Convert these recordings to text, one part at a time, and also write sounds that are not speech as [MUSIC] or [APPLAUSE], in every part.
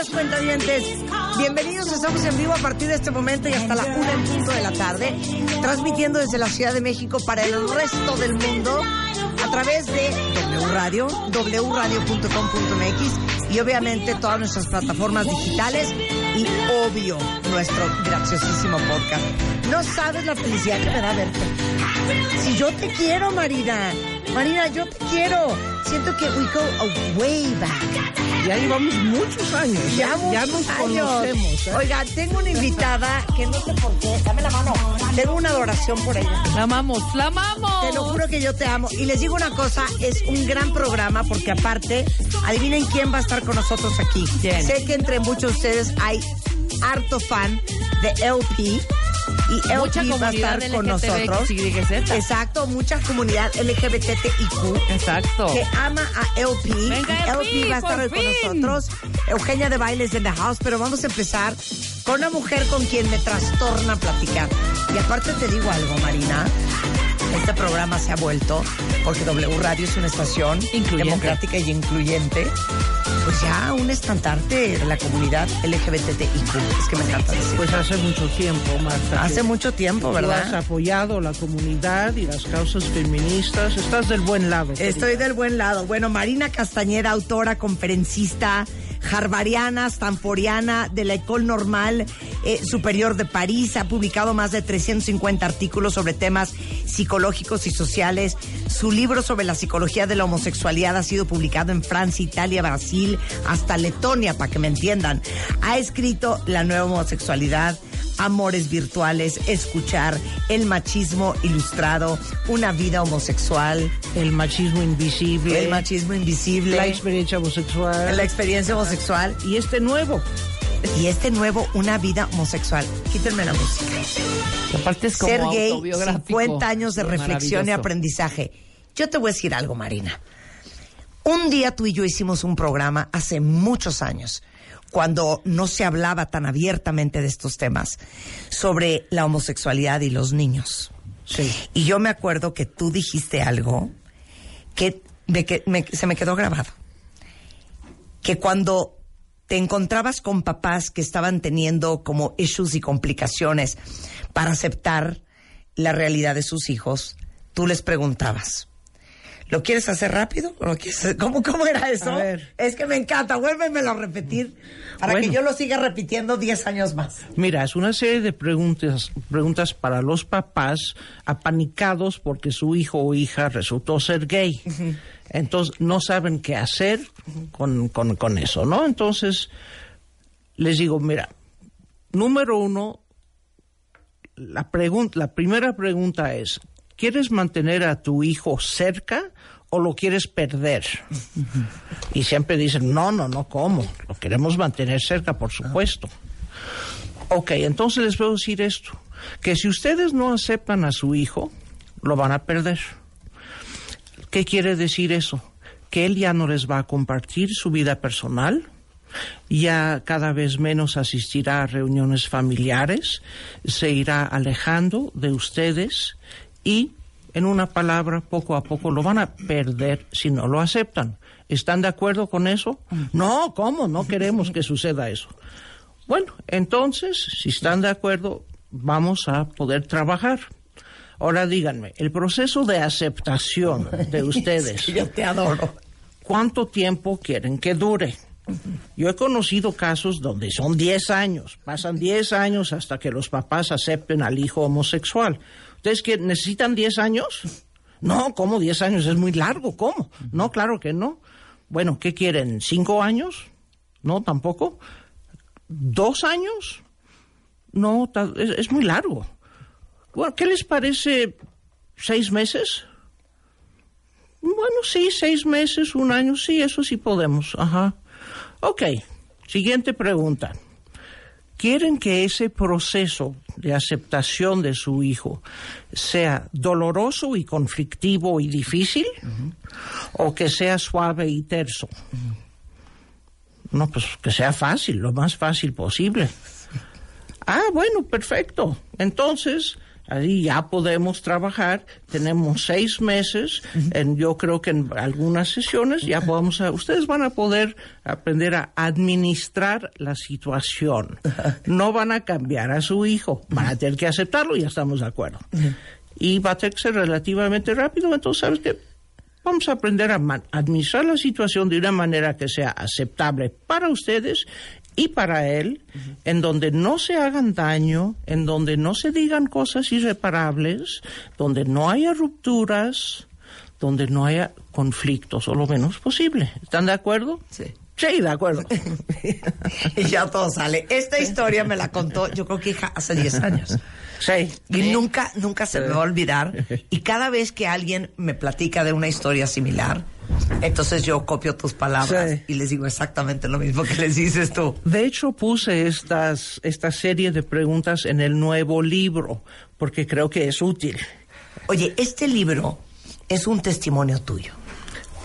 días, cuentavientes. Bienvenidos, estamos en vivo a partir de este momento y hasta la una en punto de la tarde, transmitiendo desde la Ciudad de México para el resto del mundo a través de W Radio, wradio.com.mx y obviamente todas nuestras plataformas digitales y obvio nuestro graciosísimo podcast. No sabes la felicidad que me da verte. Si yo te quiero, Marina. Marina, yo te quiero. Siento que we go a way back. Ya llevamos muchos años. Ya, ya nos años. conocemos. ¿eh? Oiga, tengo una invitada que no sé por qué. Dame la mano. Tengo una adoración por ella. La amamos, la amamos. Te lo juro que yo te amo. Y les digo una cosa, es un gran programa porque aparte, adivinen quién va a estar con nosotros aquí. ¿Quién? Sé que entre muchos de ustedes hay harto fan de LP. Y LP Mucha va a estar con nosotros. LGTBXYZ. Exacto, mucha comunidad LGBTIQ Exacto. que ama a LP. Venga, LP va a estar hoy con nosotros. Eugenia de Bailes en the house, pero vamos a empezar con una mujer con quien me trastorna platicar. Y aparte te digo algo, Marina. Este programa se ha vuelto, porque W Radio es una estación Incluyente. democrática y incluyente, pues ya un estandarte de la comunidad LGBTIQ. Es que me encanta decir. Pues hace mucho tiempo, Marta. Hace mucho tiempo, tú has ¿verdad? apoyado la comunidad y las causas feministas. Estás del buen lado. Estoy del buen lado. Bueno, Marina Castañeda, autora, conferencista, harvariana, stanforiana de la École Normal eh, Superior de París, ha publicado más de 350 artículos sobre temas psicológicos y sociales. Su libro sobre la psicología de la homosexualidad ha sido publicado en Francia, Italia, Brasil, hasta Letonia, para que me entiendan. Ha escrito La nueva homosexualidad, Amores virtuales, escuchar, el machismo ilustrado, una vida homosexual, El machismo invisible. el machismo invisible, La experiencia homosexual. la experiencia homosexual y este nuevo. y este nuevo, una vida homosexual. Quítenme la música. Aparte es como Ser gay, autobiográfico. 50 años de reflexión y aprendizaje. Yo te voy a decir algo, Marina. Un día tú y yo hicimos un programa hace muchos años, cuando no se hablaba tan abiertamente de estos temas, sobre la homosexualidad y los niños. Sí. Y yo me acuerdo que tú dijiste algo que, me que- me- se me quedó grabado. Que cuando te encontrabas con papás que estaban teniendo como issues y complicaciones para aceptar la realidad de sus hijos, tú les preguntabas, ¿lo quieres hacer rápido? ¿O lo quieres hacer- ¿Cómo, ¿Cómo era eso? A ver. Es que me encanta, vuélvemelo a repetir para que yo lo siga repitiendo 10 años más. Mira, es una serie de preguntas, preguntas para los papás apanicados porque su hijo o hija resultó ser gay. Entonces no saben qué hacer con, con, con eso, ¿no? Entonces les digo, mira, número uno, la, pregun- la primera pregunta es, ¿quieres mantener a tu hijo cerca o lo quieres perder? Y siempre dicen, no, no, no, ¿cómo? Lo queremos mantener cerca, por supuesto. Ok, entonces les a decir esto, que si ustedes no aceptan a su hijo, lo van a perder. ¿Qué quiere decir eso? Que él ya no les va a compartir su vida personal, ya cada vez menos asistirá a reuniones familiares, se irá alejando de ustedes y, en una palabra, poco a poco lo van a perder si no lo aceptan. ¿Están de acuerdo con eso? No, ¿cómo? No queremos que suceda eso. Bueno, entonces, si están de acuerdo, vamos a poder trabajar. Ahora díganme, el proceso de aceptación de [LAUGHS] ustedes, Yo te adoro. ¿cuánto tiempo quieren que dure? Yo he conocido casos donde son 10 años, pasan 10 años hasta que los papás acepten al hijo homosexual. ¿Ustedes que necesitan 10 años? No, ¿cómo 10 años? Es muy largo, ¿cómo? No, claro que no. Bueno, ¿qué quieren? ¿Cinco años? No, tampoco. ¿Dos años? No, es, es muy largo. Bueno, ¿qué les parece? ¿Seis meses? Bueno, sí, seis meses, un año, sí, eso sí podemos. Ajá. Ok, siguiente pregunta. ¿Quieren que ese proceso de aceptación de su hijo sea doloroso y conflictivo y difícil? ¿O que sea suave y terso? No, pues que sea fácil, lo más fácil posible. Ah, bueno, perfecto. Entonces, ahí ya podemos trabajar. Tenemos seis meses. Yo creo que en algunas sesiones ya podemos, a- ustedes van a poder aprender a administrar la situación. No van a cambiar a su hijo. Van a tener que aceptarlo, ya estamos de acuerdo. Y va a tener que ser relativamente rápido. Entonces, ¿sabes qué? Vamos a aprender a administrar la situación de una manera que sea aceptable para ustedes y para él, en donde no se hagan daño, en donde no se digan cosas irreparables, donde no haya rupturas, donde no haya conflictos, o lo menos posible. ¿Están de acuerdo? Sí. Sí, de acuerdo. [LAUGHS] Y ya todo sale. Esta historia me la contó, yo creo que hija, hace 10 años. sí. Y nunca, nunca se me va a olvidar. [LAUGHS] Y cada vez que alguien me platica de una historia similar, entonces yo copio tus palabras Sí. y les digo exactamente lo mismo que les dices tú. De hecho, puse estas, esta serie de preguntas en el nuevo libro, porque creo que es útil. Oye, este libro es un testimonio tuyo.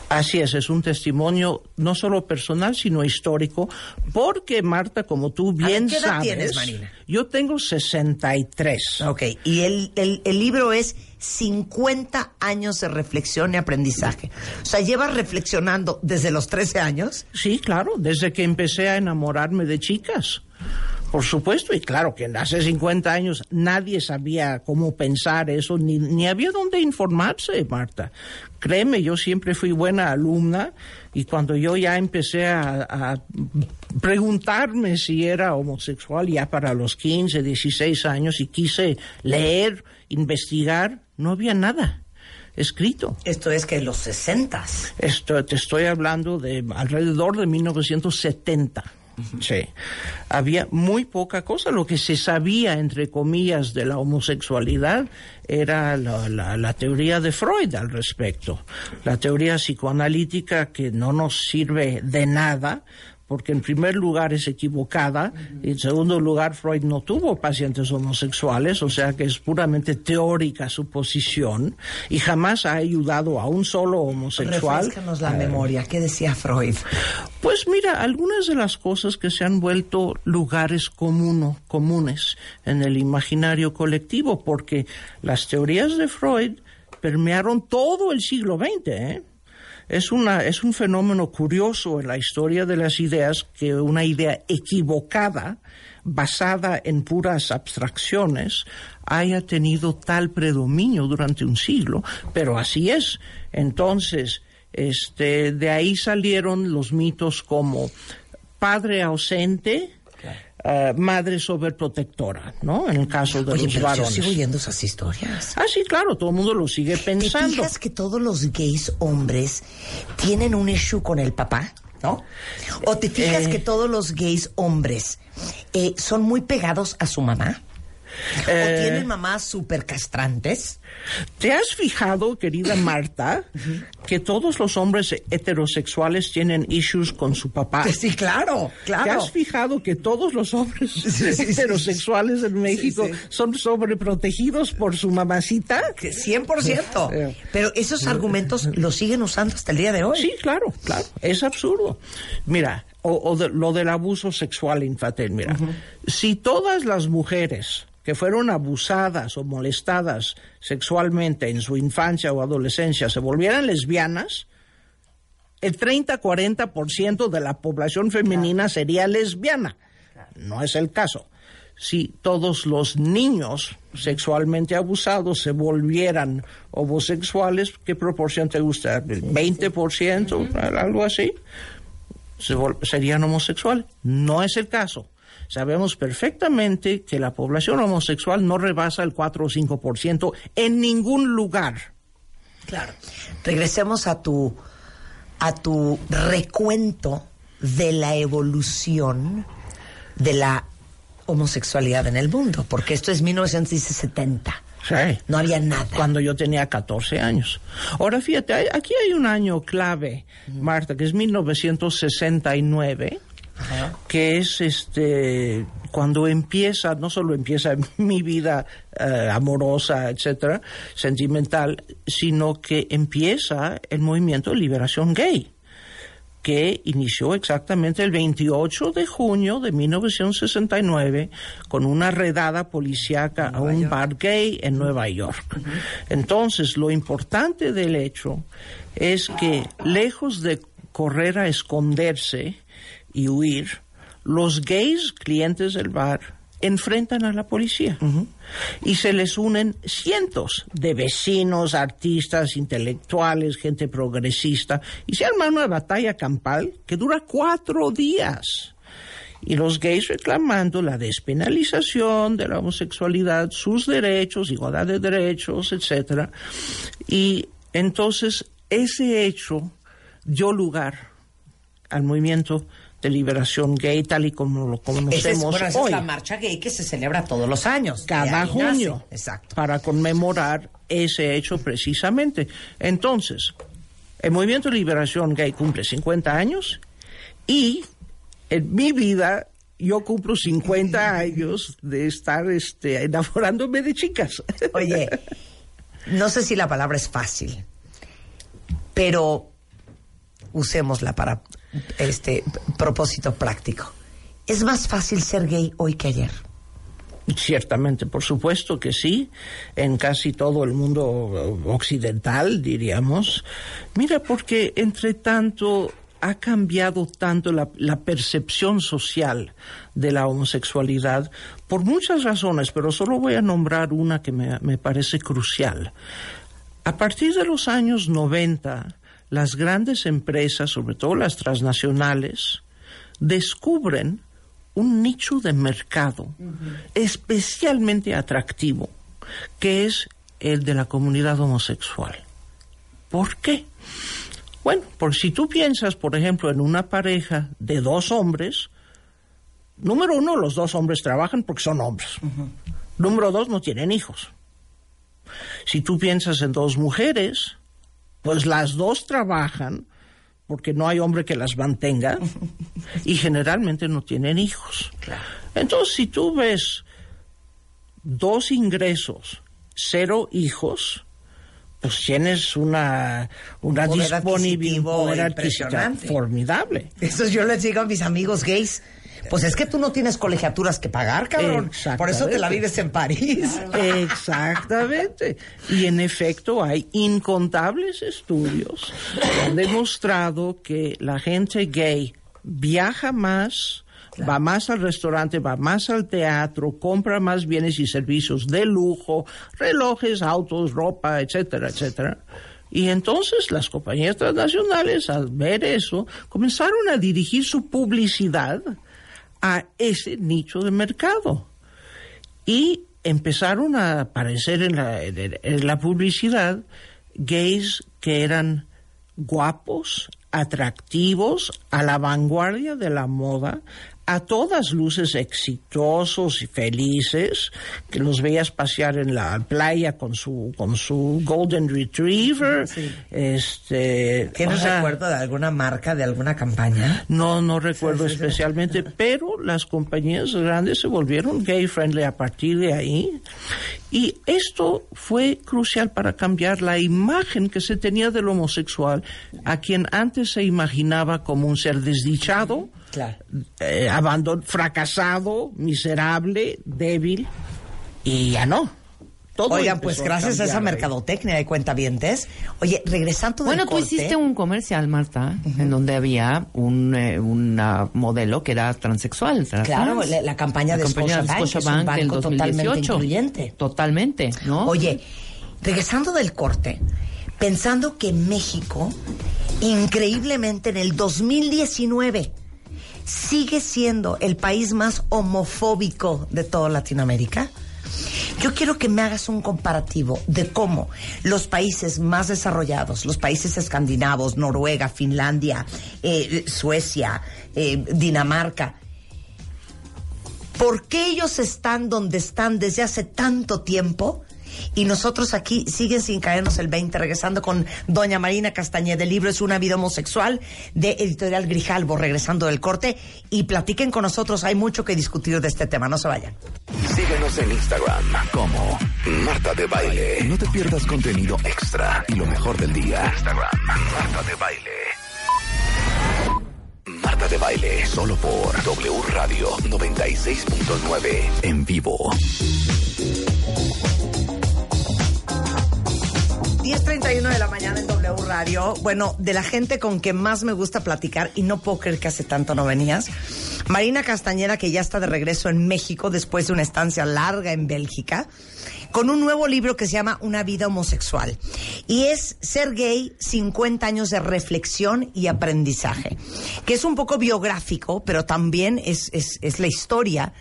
Así es, es un testimonio no solo personal, sino histórico, porque Marta, como tú bien ¿qué edad sabes, tienes, Marina? yo tengo 63. Ok, y el, el, el libro es 50 años de reflexión y aprendizaje. O sea, llevas reflexionando desde los 13 años. Sí, claro, desde que empecé a enamorarme de chicas. Por supuesto, y claro que hace 50 años nadie sabía cómo pensar eso, ni, ni había dónde informarse, Marta. Créeme, yo siempre fui buena alumna y cuando yo ya empecé a, a preguntarme si era homosexual ya para los 15, 16 años y quise leer, investigar, no había nada escrito. Esto es que en los 60 Esto, te estoy hablando de alrededor de 1970. Sí. Había muy poca cosa. Lo que se sabía, entre comillas, de la homosexualidad era la, la- la teoría de Freud al respecto. La teoría psicoanalítica que no nos sirve de nada porque en primer lugar es equivocada y en segundo lugar Freud no tuvo pacientes homosexuales, o sea que es puramente teórica su posición y jamás ha ayudado a un solo homosexual. Refrescanos la memoria. ¿Qué decía Freud? Pues mira, algunas de las cosas que se han vuelto lugares comuno- comunes en el imaginario colectivo, porque las teorías de Freud permearon todo el siglo XX. ¿eh? Es, una, es un fenómeno curioso en la historia de las ideas que una idea equivocada, basada en puras abstracciones, haya tenido tal predominio durante un siglo, pero así es. Entonces, este, de ahí salieron los mitos como padre ausente, eh, madre sobreprotectora, ¿no? En el caso de Oye, los pero yo varones. sigo oyendo esas historias. Ah, sí, claro, todo el mundo lo sigue ¿Te pensando. fijas que todos los gays hombres tienen un issue con el papá? ¿No? ¿O te fijas Eh. que todos los gays hombres eh, son muy pegados a su mamá? ¿O Eh. tienen mamás súper castrantes? ¿Te has fijado, querida Marta, que todos los hombres heterosexuales tienen issues con su papá? Sí, claro, ¿Te claro. has fijado que todos los hombres sí, sí. heterosexuales en México son sobreprotegidos por su mamacita? Que 100%. Sí. Pero esos argumentos los siguen usando hasta el día de hoy. Sí, claro, claro. Es absurdo. Mira, o, o de- lo del abuso sexual infantil, mira. Si todas las mujeres que fueron abusadas o molestadas sexualmente en su infancia o adolescencia se volvieran lesbianas, el 30-40% de la población femenina sería lesbiana. No es el caso. Si todos los niños sexualmente abusados se volvieran homosexuales, ¿qué proporción te gusta? ¿El 20%? ¿Algo así? Se serían homosexuales. No es el caso. Sabemos perfectamente que la población homosexual no rebasa el 4 o 5% en ningún lugar. Claro. Regresemos a tu a tu recuento de la evolución de la homosexualidad en el mundo, porque esto es 1970. Sí. No había nada. Cuando yo tenía 14 años. Ahora fíjate, hay- aquí hay un año clave, Marta, que es 1969, que es este cuando empieza, no solo empieza [LAUGHS] mi vida eh, amorosa, etcétera, sentimental, sino que empieza el movimiento de liberación gay que inició exactamente el 28 de junio de 1969 con una redada policíaca a un bar gay en Nueva York. Entonces, lo importante del hecho es que, lejos de correr a esconderse y huir, los gays clientes del bar enfrentan a la policía. Y se les unen cientos de vecinos, artistas, intelectuales, gente progresista y se arma una batalla campal que dura cuatro días. Y los gays reclamando la despenalización de la homosexualidad, sus derechos, igualdad de derechos, etcétera. Y entonces ese hecho dio lugar al movimiento de liberación gay tal y como lo Esa es, conocemos bueno, esa es hoy la marcha gay que se celebra todos los años. Cada nace. junio Exacto. para conmemorar ese hecho precisamente. Entonces, el movimiento de liberación gay cumple 50 años y en mi vida yo cumplo 50 [LAUGHS] años de estar este, enamorándome de chicas. [LAUGHS] Oye, no sé si la palabra es fácil, pero usémosla para este propósito práctico. Es más fácil ser gay hoy que ayer. Ciertamente, por supuesto que sí, en casi todo el mundo occidental, diríamos. Mira, porque entre tanto ha cambiado tanto la, la percepción social de la homosexualidad por muchas razones, pero solo voy a nombrar una que me, me parece crucial. A partir de los años 90, las grandes empresas, sobre todo las transnacionales, descubren un nicho de mercado especialmente atractivo, que es el de la comunidad homosexual. ¿Por qué? Bueno, por si tú piensas, por ejemplo, en una pareja de dos hombres, número uno, los dos hombres trabajan porque son hombres. Número dos, no tienen hijos. Si tú piensas en dos mujeres, pues las dos trabajan porque no hay hombre que las mantenga y generalmente no tienen hijos. Entonces, si tú ves dos ingresos, cero hijos, pues tienes una, una disponibilidad formidable. Eso yo les digo a mis amigos gays. Pues es que tú no tienes colegiaturas que pagar, cabrón. Por eso te la vives en París. Exactamente. Y en efecto hay incontables estudios que han demostrado que la gente gay viaja más, va más al restaurante, va más al teatro, compra más bienes y servicios de lujo, relojes, autos, ropa, etcétera, etcétera. Y entonces las compañías transnacionales, al ver eso, comenzaron a dirigir su publicidad a ese nicho de mercado. Y empezaron a aparecer en la, en- la publicidad gays que eran guapos, atractivos, a la vanguardia de la moda, a todas luces exitosos y felices, que los veías pasear en la playa con su con su golden retriever, este, ¿Tienes sea, recuerdo de alguna marca, de alguna campaña? no, no recuerdo especialmente, [LAUGHS] pero las compañías grandes se volvieron gay friendly a partir de ahí. Y esto fue crucial para cambiar la imagen que se tenía del homosexual, a quien antes se imaginaba como un ser desdichado, Claro. eh, abandon- fracasado, miserable, débil, y ya no. Todo Oigan, pues gracias a esa mercadotecnia de cuentavientes. Oye, regresando del Bueno, tú corte- hiciste un comercial, Marta, en donde había un, eh, una modelo que era transexual. trans- Claro, la- la campaña de Scotiabank, del banco totalmente 2018. incluyente. Totalmente, ¿no? Oye, regresando del corte, pensando que México, increíblemente en el 2019, sigue siendo el país más homofóbico de toda Latinoamérica. Yo quiero que me hagas un comparativo de cómo los países más desarrollados, los países escandinavos, Noruega, Finlandia, eh, Suecia, eh, Dinamarca, ¿por qué ellos están donde están desde hace tanto tiempo Y nosotros aquí siguen sin caernos el 20, regresando con doña Marina Castañeda. El libro es Una vida homosexual de Editorial Grijalbo, regresando del corte. Y platiquen con nosotros, hay mucho que discutir de este tema, no se vayan. Síguenos en Instagram como Marta de Baile. No te pierdas contenido extra y lo mejor del día. Instagram, Marta de Baile. Marta de Baile, solo por W Radio 96.9 en vivo. 10.31 de la mañana en W Radio. Bueno, de la gente con que más me gusta platicar, y no puedo creer que hace tanto no venías, Marina Castañeda, que ya está de regreso en México después de una estancia larga en Bélgica, con un nuevo libro que se llama Una vida homosexual. Y es Ser gay, 50 años de reflexión y aprendizaje, que es un poco biográfico, pero también es, es, es la historia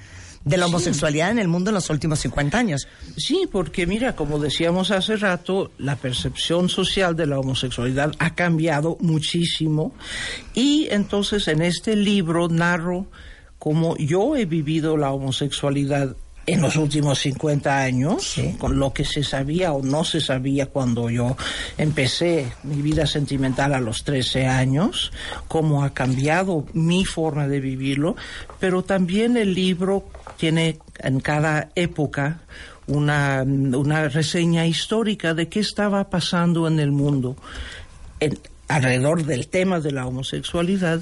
de la homosexualidad en el mundo en los últimos 50 años. Sí, porque mira, como decíamos hace rato, la percepción social de la homosexualidad ha cambiado muchísimo. Y entonces en este libro narro cómo yo he vivido la homosexualidad en los últimos 50 años, con lo que se sabía o no se sabía cuando yo empecé mi vida sentimental a los 13 años, cómo ha cambiado mi forma de vivirlo, pero también el libro tiene en cada época una, una reseña histórica de qué estaba pasando en el mundo en, alrededor del tema de la homosexualidad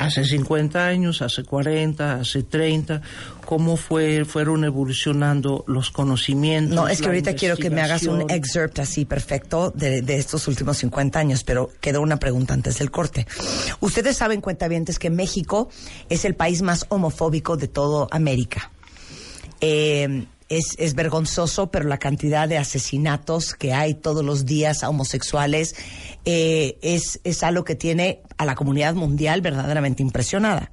hace 50 años, hace 40, hace 30, cómo fue, fueron evolucionando los conocimientos. No, es que ahorita quiero que me hagas un excerpt así perfecto de, de, estos últimos 50 años, pero quedó una pregunta antes del corte. Ustedes saben, cuentavientes, que México es el país más homofóbico de toda América. Eh, es, es, vergonzoso, pero la cantidad de asesinatos que hay todos los días a homosexuales eh, es, es algo que tiene a la comunidad mundial verdaderamente impresionada.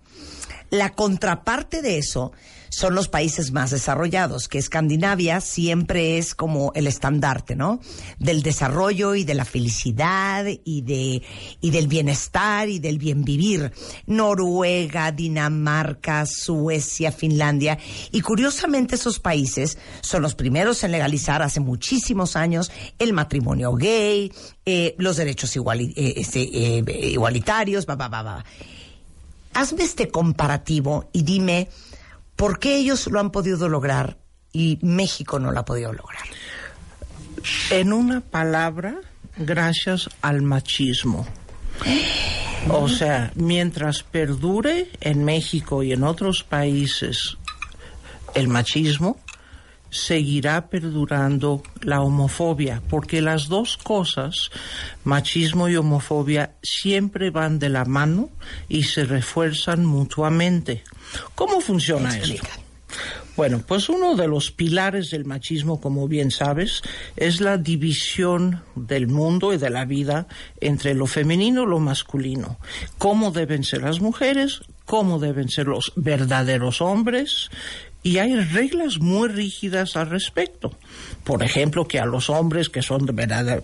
La contraparte de eso son los países más desarrollados, que Escandinavia siempre es como el estandarte, ¿no? Del desarrollo y de la felicidad y de y del bienestar y del bien vivir. Noruega, Dinamarca, Suecia, Finlandia y curiosamente esos países son los primeros en legalizar hace muchísimos años el matrimonio gay, eh, los derechos eh, este, eh, igualitarios, va, va, va, va. Hazme este comparativo y dime ¿Por qué ellos lo han podido lograr y México no lo ha podido lograr? En una palabra, gracias al machismo. O sea, mientras perdure en México y en otros países el machismo, seguirá perdurando la homofobia, porque las dos cosas, machismo y homofobia, siempre van de la mano y se refuerzan mutuamente. ¿Cómo funciona eso? Bueno, pues uno de los pilares del machismo, como bien sabes, es la división del mundo y de la vida entre lo femenino y lo masculino. Cómo deben ser las mujeres, cómo deben ser los verdaderos hombres, y hay reglas muy rígidas al respecto. Por ejemplo, que a los hombres que son,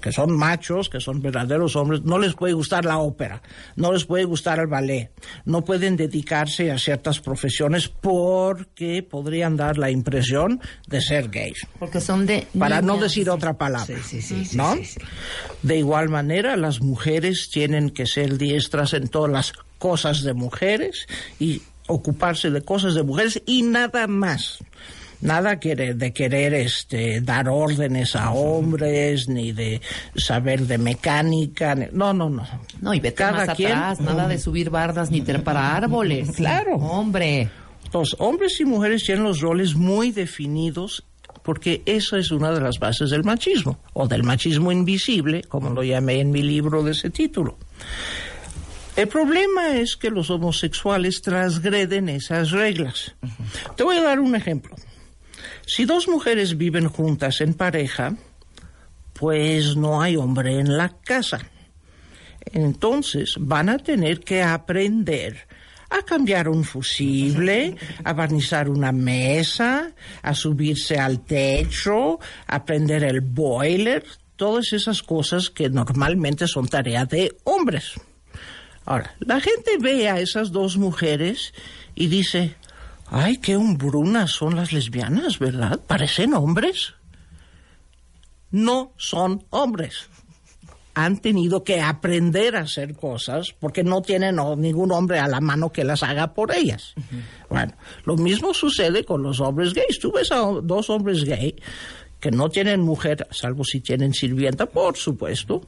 que son machos, que son verdaderos hombres, no les puede gustar la ópera, no les puede gustar el ballet, no pueden dedicarse a ciertas profesiones porque podrían dar la impresión de ser gays. Porque son de... Para no decir otra palabra. Sí, sí, sí, ¿no? De igual manera, las mujeres tienen que ser diestras en todas las cosas de mujeres y ocuparse de cosas de mujeres y nada más. Nada quiere de querer este, dar órdenes a hombres, ni de saber de mecánica. No, no, no. No, y vete Cada más quien, atrás, nada de subir bardas ni trepar árboles. Claro. Hombre. Entonces, hombres y mujeres tienen los roles muy definidos porque eso es una de las bases del machismo, o del machismo invisible, como lo llamé en mi libro de ese título. El problema es que los homosexuales transgreden esas reglas. Te voy a dar un ejemplo. Si dos mujeres viven juntas en pareja, pues no hay hombre en la casa. Entonces van a tener que aprender a cambiar un fusible, a barnizar una mesa, a subirse al techo, a prender el boiler, todas esas cosas que normalmente son tarea de hombres. Ahora, la gente ve a esas dos mujeres y dice, ay, qué hombrunas son las lesbianas, ¿verdad? Parecen hombres. no son hombres. Han tenido que aprender a hacer cosas porque no tienen ningún hombre a la mano que las haga por ellas. Bueno, lo mismo sucede con los hombres gays. Tú ves a dos hombres gay que no tienen mujer, salvo si tienen sirvienta, por supuesto.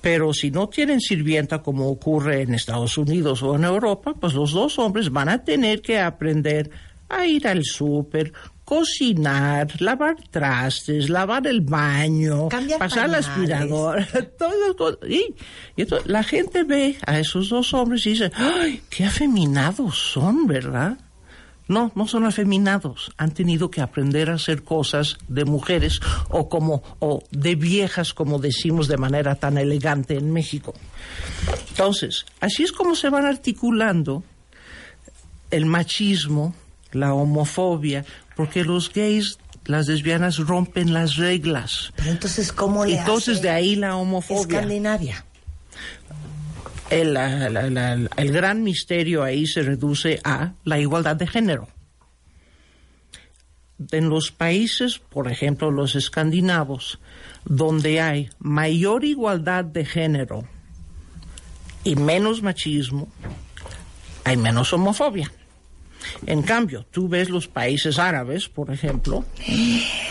Pero si no tienen sirvienta como ocurre en Estados Unidos o en Europa, pues los dos hombres van a tener que aprender a ir al súper, cocinar, lavar trastes, lavar el baño, pasar la aspiradora, [LAUGHS] todo, todo. Y, entonces la gente ve a esos dos hombres y dice, ¡ay, qué afeminados son, ¿verdad? No, no son afeminados. Han tenido que aprender a hacer cosas de mujeres o como o de viejas, como decimos de manera tan elegante en México. Entonces, así es como se van articulando el machismo, la homofobia, porque los gays, las lesbianas rompen las reglas. Pero entonces, ¿cómo le Entonces, de ahí la homofobia. Escandinavia. El, el gran misterio ahí se reduce a la igualdad de género. En los países, por ejemplo, los escandinavos, donde hay mayor igualdad de género y menos machismo, hay menos homofobia. En cambio, tú ves los países árabes, por ejemplo,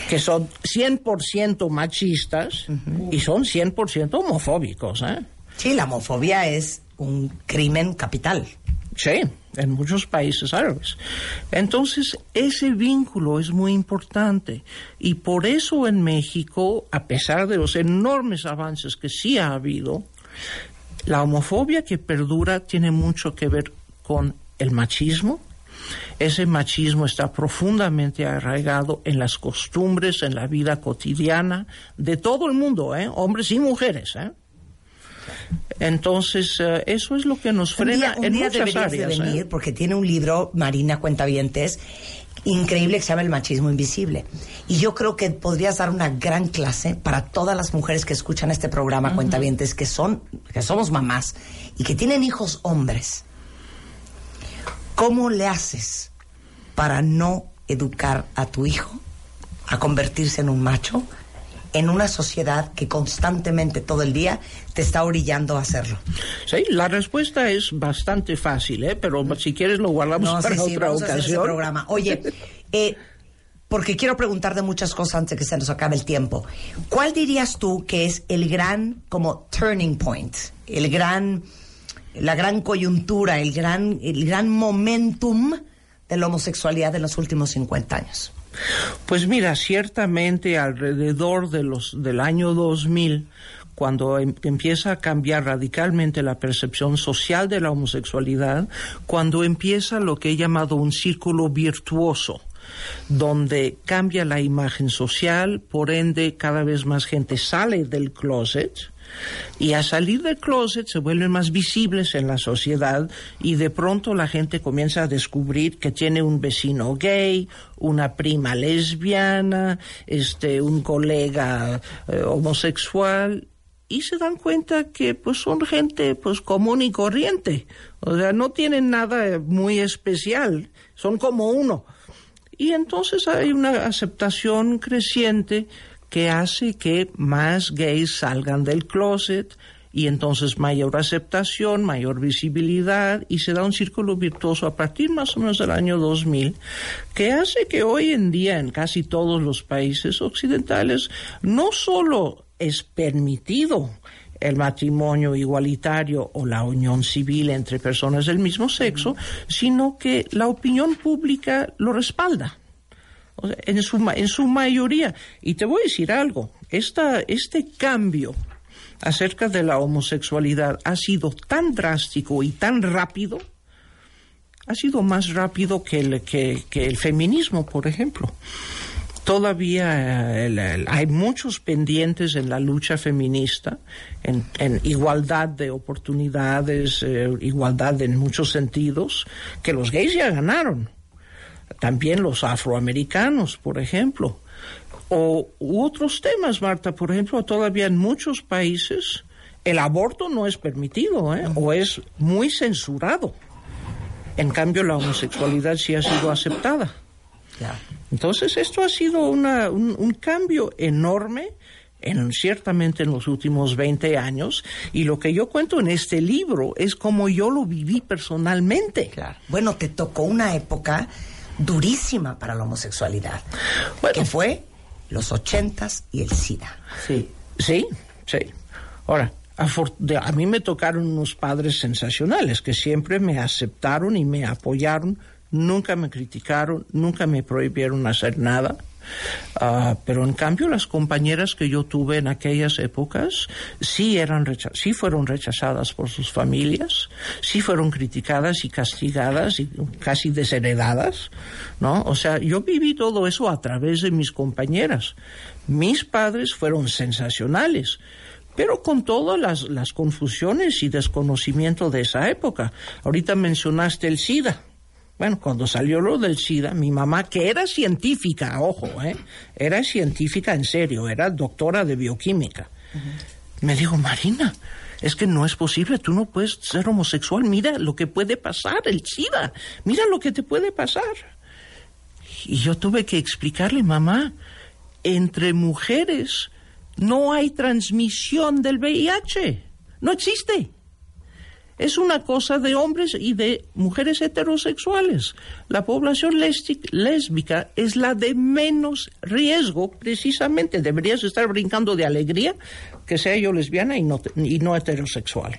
que son 100% machistas y son 100% homofóbicos. ¿eh? Sí, la homofobia es un crimen capital. Sí, en muchos países árabes. Entonces, ese vínculo es muy importante y por eso en México, a pesar de los enormes avances que sí ha habido, la homofobia que perdura tiene mucho que ver con el machismo, ese machismo está profundamente arraigado en las costumbres, en la vida cotidiana de todo el mundo, ¿eh? hombres y mujeres. ¿eh? Entonces, eh, eso es lo que nos frena un día, en muchas áreas. De venir porque tiene un libro, Marina Cuentavientes, increíble que se llama El machismo invisible. Y yo creo que podrías dar una gran clase para todas las mujeres que escuchan este programa, Cuentavientes, que son, que somos mamás y que tienen hijos hombres. ¿Cómo le haces para no educar a tu hijo a convertirse en un macho en una sociedad que constantemente todo el día te está orillando a hacerlo? Sí, la respuesta es bastante fácil, ¿eh? pero si quieres lo guardamos para otra ocasión. programa. Oye, [LAUGHS] eh, porque quiero preguntar de muchas cosas antes de que se nos acabe el tiempo. ¿Cuál dirías tú que es el gran como turning point, el gran la gran coyuntura, el gran, el gran momentum de la homosexualidad de los últimos 50 años? Pues mira, ciertamente alrededor de los, del año 2000, cuando em, empieza a cambiar radicalmente la percepción social de la homosexualidad, cuando empieza lo que he llamado un círculo virtuoso, donde cambia la imagen social, por ende cada vez más gente sale del closet, y a salir del closet se vuelven más visibles en la sociedad y de pronto la gente comienza a descubrir que tiene un vecino gay, una prima lesbiana, este, un colega eh, homosexual y se dan cuenta que pues son gente pues común y corriente, o sea, no tienen nada muy especial, son como uno. Y entonces hay una aceptación creciente que hace que más gays salgan del closet y entonces mayor aceptación, mayor visibilidad y se da un círculo virtuoso a partir más o menos del año 2000 que hace que hoy en día en casi todos los países occidentales no solo es permitido el matrimonio igualitario o la unión civil entre personas del mismo sexo, sino que la opinión pública lo respalda en, su, en su mayoría. Y te voy a decir algo, esta, este cambio acerca de la homosexualidad ha sido tan drástico y tan rápido, ha sido más rápido que el, que, el feminismo, por ejemplo. Todavía eh, hay muchos pendientes en la lucha feminista, en, igualdad de oportunidades, eh, igualdad en muchos sentidos, que los gays ya ganaron también los afroamericanos, por ejemplo, o otros temas, Marta, por ejemplo, todavía en muchos países el aborto no es permitido ¿eh? o es muy censurado. En cambio, la homosexualidad sí ha sido aceptada. Entonces, esto ha sido una, un, un cambio enorme en, ciertamente en los últimos 20 años y lo que yo cuento en este libro es como yo lo viví personalmente. Bueno, te tocó una época durísima para la homosexualidad, que fue los ochentas y el SIDA. Sí, sí, sí. Ahora, a mí me tocaron unos padres sensacionales que siempre me aceptaron y me apoyaron, nunca me criticaron, nunca me prohibieron hacer nada. Ah, pero en cambio las compañeras que yo tuve en aquellas épocas sí eran sí fueron rechazadas por sus familias, sí fueron criticadas y castigadas y casi desheredadas, ¿no? O sea, yo viví todo eso a través de mis compañeras. Mis padres fueron sensacionales pero con todas las, las, confusiones y desconocimiento de esa época. Ahorita mencionaste el SIDA. Bueno, cuando salió lo del SIDA, mi mamá, que era científica, ojo, ¿eh? era científica en serio, era doctora de bioquímica, me dijo, Marina, es que no es posible, tú no puedes ser homosexual, mira lo que puede pasar, el SIDA, mira lo que te puede pasar. Y yo tuve que explicarle, mamá, entre mujeres no hay transmisión del VIH, no existe es una cosa de hombres y de mujeres heterosexuales. La población lésbica es la de menos riesgo, precisamente. Deberías estar brincando de alegría que sea yo lesbiana y no, y no heterosexual.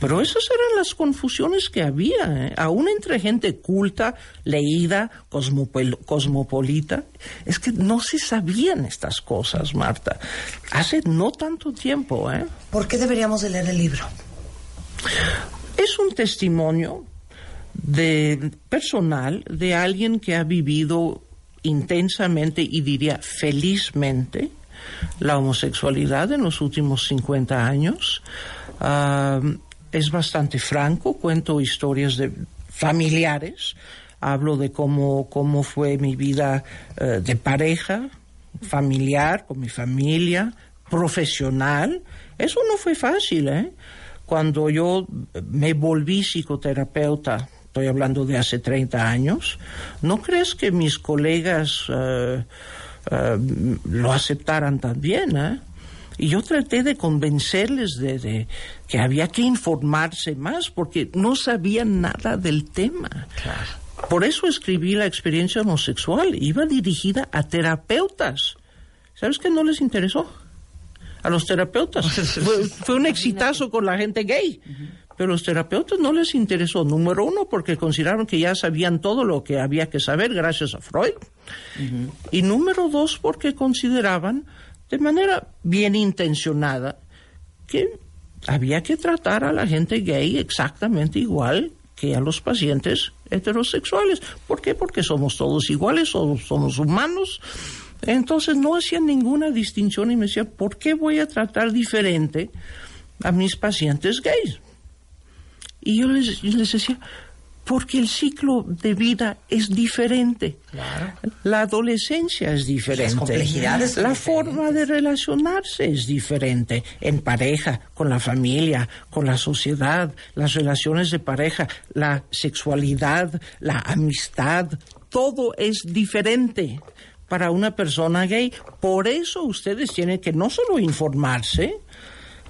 Pero esas eran las confusiones que había, ¿eh? aún entre gente culta, leída, cosmopolita. Es que no se sabían estas cosas, Marta. Hace no tanto tiempo. ¿eh? ¿Por qué deberíamos de leer el libro? Es un testimonio de personal de alguien que ha vivido intensamente y diría felizmente la homosexualidad en los últimos 50 años. es bastante franco, cuento historias de familiares, hablo de cómo, cómo fue mi vida eh, de pareja, familiar, con mi familia, profesional. Eso no fue fácil, ¿eh? Cuando yo me volví psicoterapeuta, estoy hablando de hace 30 años, ¿no crees que mis colegas eh, eh, lo aceptaran también? Eh? Y yo traté de convencerles de, que había que informarse más porque no sabían nada del tema. Por eso escribí la experiencia homosexual. Iba dirigida a terapeutas. ¿Sabes qué no les interesó? A los terapeutas. [LAUGHS] fue, un exitazo con la gente gay. Pero los terapeutas no les interesó, número uno, porque consideraron que ya sabían todo lo que había que saber gracias a Freud. Y número dos, porque consideraban, de manera bien intencionada, que había que tratar a la gente gay exactamente igual que a los pacientes heterosexuales. ¿Por qué? Porque somos todos iguales, somos humanos entonces no hacían ninguna distinción y me decía, ¿por qué voy a tratar diferente a mis pacientes gays? Y yo les, decía, porque el ciclo de vida es diferente. La adolescencia es diferente. la forma de relacionarse es diferente. En pareja, con la familia, con la sociedad, las relaciones de pareja, la sexualidad, la amistad, todo es diferente para una persona gay. Por eso ustedes tienen que no solo informarse,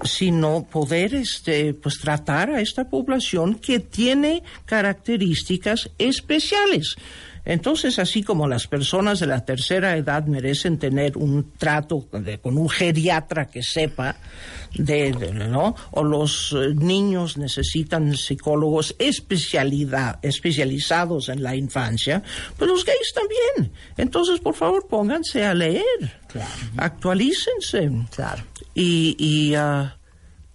sino poder este, pues, tratar a esta población que tiene características especiales. Entonces, así como las personas de la tercera edad merecen tener un trato con un geriatra que sepa de, ¿no? O los eh, niños necesitan psicólogos especialidad, especializados en la infancia, pues los gays también. Entonces, por favor, pónganse a leer, actualícense. Claro. Y, y ah,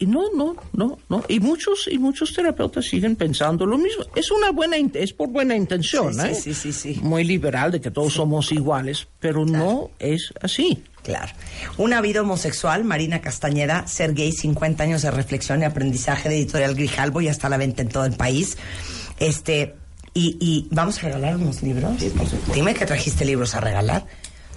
y no, no, no, no. Y muchos, y muchos terapeutas siguen pensando lo mismo. Es una buena, es por buena intención, sí, ¿eh? Sí, sí, sí, Muy liberal de que todos somos iguales, pero no es así. Claro. Una vida homosexual, Marina Castañeda, ser gay, 50 años de reflexión y aprendizaje de Editorial Grijalbo, y hasta la venta en todo el país. Este, y, y vamos a regalar unos libros. Dime que trajiste libros a regalar.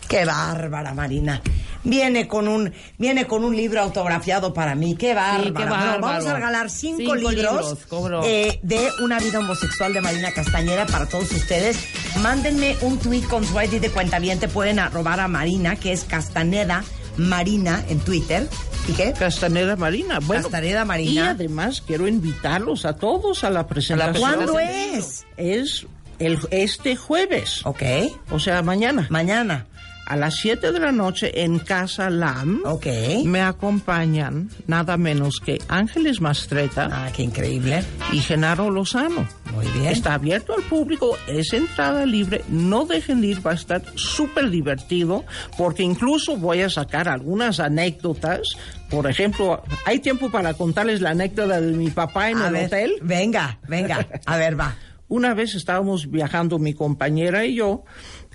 Qué bárbara, Marina. Viene con un, viene con un libro autografiado para mí. Qué bárbara. vamos a regalar cinco, libros, eh, de Una vida homosexual de Marina Castañera para todos ustedes. Mándenme un tweet con su ID de cuentaviente. Pueden arrobar a Marina, que es Castaneda Marina en Twitter. ¿Y qué? Castaneda Marina. Bueno, Castaneda Marina. Y además quiero invitarlos a todos a la presentación. ¿Cuándo es? Es el, este jueves. Ok. O sea, mañana. Mañana. A las 7 de la noche en Casa Lam. Ok. Me acompañan nada menos que Ángeles Mastreta Ah, qué increíble. y Genaro Lozano. Muy bien. Está abierto al público, es entrada libre, no dejen de ir, va a estar súper divertido, porque incluso voy a sacar algunas anécdotas. Por ejemplo, hay tiempo para contarles la anécdota de mi papá en A el ver, hotel. Venga, venga. A ver, va. [LAUGHS] Una vez estábamos viajando mi compañera y yo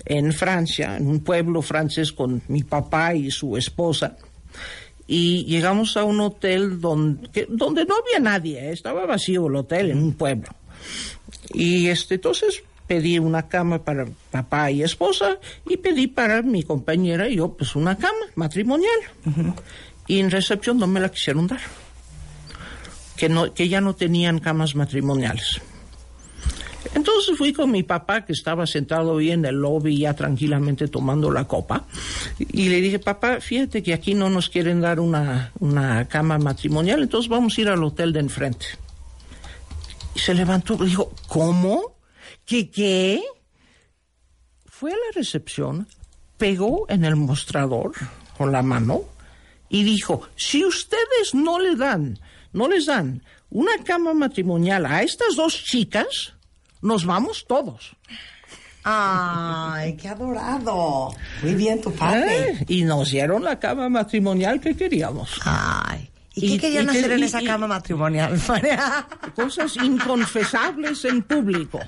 en Francia, en un pueblo francés con mi papá y su esposa. Y llegamos a un hotel donde, no había nadie, ¿eh? estaba vacío el hotel en un pueblo. Y este, entonces pedí una cama para papá y esposa y pedí para mi compañera y yo pues una cama matrimonial. Y en recepción no me la quisieron dar. Que, no, que ya no tenían camas matrimoniales. Entonces fui con mi papá, que estaba sentado ahí en el lobby ya tranquilamente tomando la copa, y le dije, papá, fíjate que aquí no nos quieren dar una, una cama matrimonial, entonces vamos a ir al hotel de enfrente. Y se levantó y dijo, ¿cómo? ¿Qué? Fue a la recepción, pegó en el mostrador con la mano y dijo, si ustedes no le dan, no les dan una cama matrimonial a estas dos chicas, nos vamos todos. Ay, qué adorado. Muy bien, tu padre. ¿Eh? Y nos dieron la cama matrimonial que queríamos. Ay. ¿Y, Y- qué querían y que- hacer en y- esa cama matrimonial? [LAUGHS] Cosas inconfesables en público.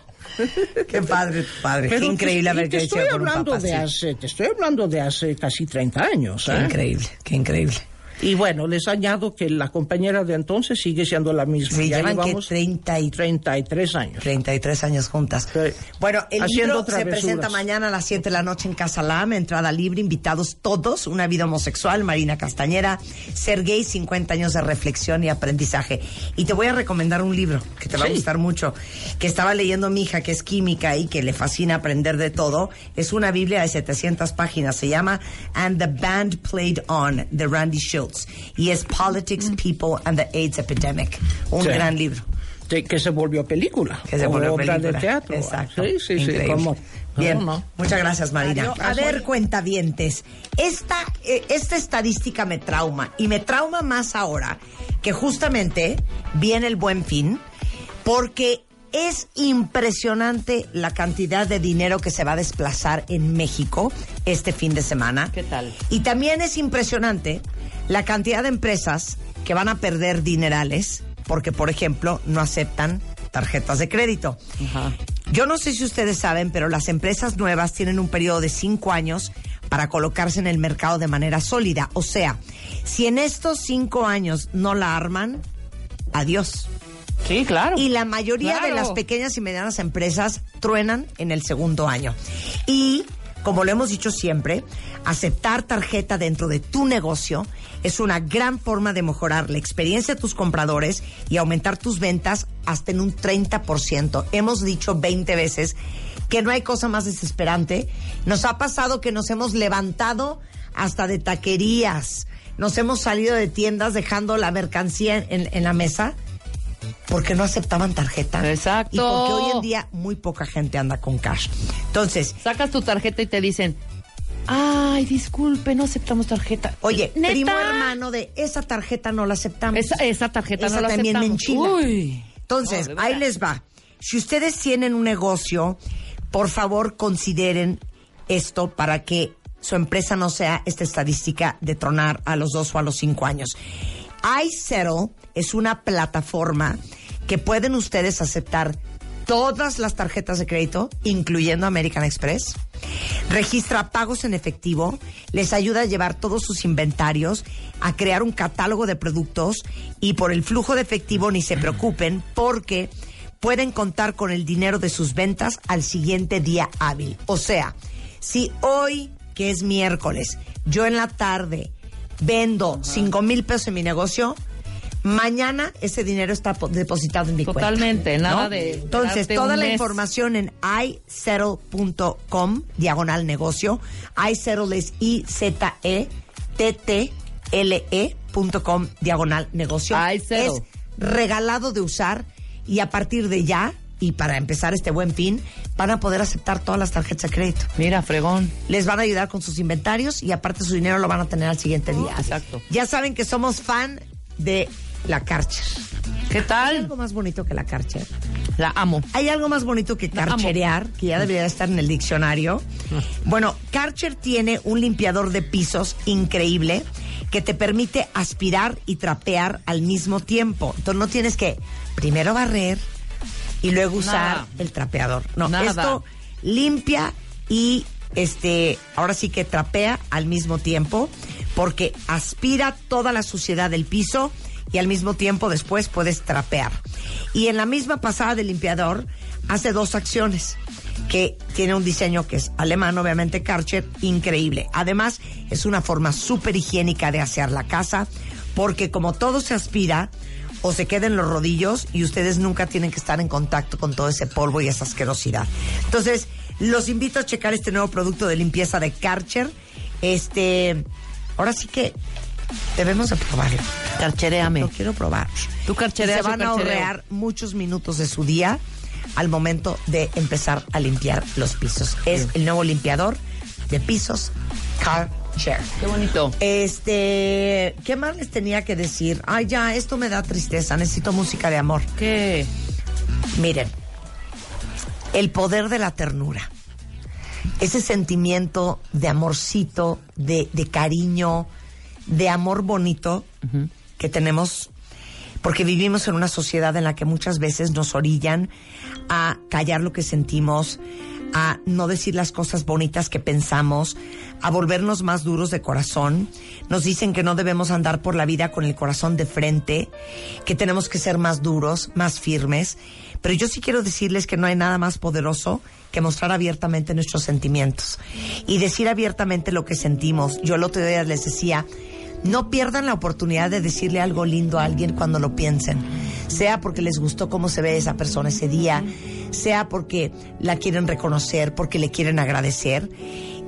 qué padre, tu padre. Pero qué te- increíble haber te crecido estoy hablando papá de hace, Te estoy hablando de hace casi 30 años. Qué ¿eh? increíble, qué increíble. Y bueno, les añado que la compañera de entonces sigue siendo la misma. Sí, ya llevan que llevamos 30 y 33 años. 33 años juntas. Sí. Bueno, el Haciendo libro se presenta mañana a las 7 de la noche en Casa Lam, entrada libre, invitados todos, Una vida homosexual, Marina Castañera, Ser gay, 50 años de reflexión y aprendizaje. Y te voy a recomendar un libro que te va a gustar mucho, que estaba leyendo mi hija, que es química y que le fascina aprender de todo. Es una Biblia de 700 páginas, se llama And the Band Played On, de Randy Schultz. Y es Politics, People and the AIDS Epidemic. Un Sí. gran libro. De- que se volvió película. Que se volvió obra película. de teatro. Exacto. Sí, sí, Increíble. sí. cómo- no, Bien, no. muchas gracias Marina. Adiós. A ver, cuentavientes, esta, eh, esta estadística me trauma y me trauma más ahora que justamente viene el buen fin porque es impresionante la cantidad de dinero que se va a desplazar en México este fin de semana. ¿Qué tal? Y también es impresionante la cantidad de empresas que van a perder dinerales porque, por ejemplo, no aceptan tarjetas de crédito. Ajá. Yo no sé si ustedes saben, pero las empresas nuevas tienen un periodo de cinco años para colocarse en el mercado de manera sólida. O sea, si en estos cinco años no la arman, adiós. Sí, claro. Y la mayoría de las pequeñas y medianas empresas truenan en el segundo año. Y, como lo hemos dicho siempre, aceptar tarjeta dentro de tu negocio es una gran forma de mejorar la experiencia de tus compradores y aumentar tus ventas hasta en un 30%. Hemos dicho 20 veces que no hay cosa más desesperante. Nos ha pasado que nos hemos levantado hasta de taquerías. Nos hemos salido de tiendas dejando la mercancía en, en la mesa porque no aceptaban tarjeta. Exacto. Y porque hoy en día muy poca gente anda con cash. Entonces, Sacas tu tarjeta y te dicen, ay, disculpe, no aceptamos tarjeta. oye, ¿Neta? primo hermano de esa tarjeta no la aceptamos. Esa, esa tarjeta Esa no la también me aceptamos. enchila. Uy. Entonces, No, ahí les va. Si ustedes tienen un negocio, por favor consideren esto para que su empresa no sea esta estadística de tronar a los dos o a los cinco años. iSettle es una plataforma que pueden ustedes aceptar todas las tarjetas de crédito, incluyendo American Express. Registra pagos en efectivo, les ayuda a llevar todos sus inventarios, a crear un catálogo de productos y por el flujo de efectivo ni se preocupen porque pueden contar con el dinero de sus ventas al siguiente día hábil. O sea, si hoy, que es miércoles, yo en la tarde vendo cinco mil pesos en mi negocio, Mañana ese dinero está po- depositado en mi cuenta. Totalmente, nada ¿no? de Entonces, toda la mes. información en isettle.com, diagonal negocio. isettle es I-Z-E-T-T-L-E.com, diagonal negocio. iSettle. Es regalado de usar y a partir de ya, y para empezar este buen fin, van a poder aceptar todas las tarjetas de crédito. Mira, fregón. Les van a ayudar con sus inventarios y aparte su dinero lo van a tener al siguiente día. Exacto. Ya saben que somos fan de la Karcher. ¿Qué ¿Hay tal? algo más bonito que la Karcher? La amo. ¿Hay algo más bonito que carcherear? Que ya debería estar en el diccionario. [LAUGHS] Bueno, Karcher tiene un limpiador de pisos increíble que te permite aspirar y trapear al mismo tiempo. Entonces no tienes que primero barrer y luego usar Nada. el trapeador. No, Nada. esto limpia y este ahora sí que trapea al mismo tiempo porque aspira toda la suciedad del piso y al mismo tiempo después puedes trapear. Y en la misma pasada del limpiador hace dos acciones que tiene un diseño que es alemán, obviamente Karcher, increíble. Además, es una forma súper higiénica de asear la casa porque como todo se aspira, o se queden los rodillos y ustedes nunca tienen que estar en contacto con todo ese polvo y esa asquerosidad. Entonces, los invito a checar este nuevo producto de limpieza de Karcher. Este, ahora sí que debemos de probarlo. Carchereame. Lo quiero probar. Tú Y carchereas, se van a ahorrar muchos minutos de su día al momento de empezar a limpiar los pisos. Es el nuevo limpiador de pisos Karcher. Qué bonito. Este, ¿qué más les tenía que decir? Ay, ya, esto me da tristeza, necesito música de amor. ¿Qué? Miren, el poder de la ternura. Ese sentimiento de amorcito, de, de cariño, de amor bonito que tenemos, porque vivimos en una sociedad en la que muchas veces nos orillan a callar lo que sentimos, a no decir las cosas bonitas que pensamos, a volvernos más duros de corazón. Nos dicen que no debemos andar por la vida con el corazón de frente, que tenemos que ser más duros, más firmes. Pero yo sí quiero decirles que no hay nada más poderoso que mostrar abiertamente nuestros sentimientos y decir abiertamente lo que sentimos. Yo el otro día les decía, no pierdan la oportunidad de decirle algo lindo a alguien cuando lo piensen, sea porque les gustó cómo se ve esa persona ese día, sea porque la quieren reconocer, porque le quieren agradecer.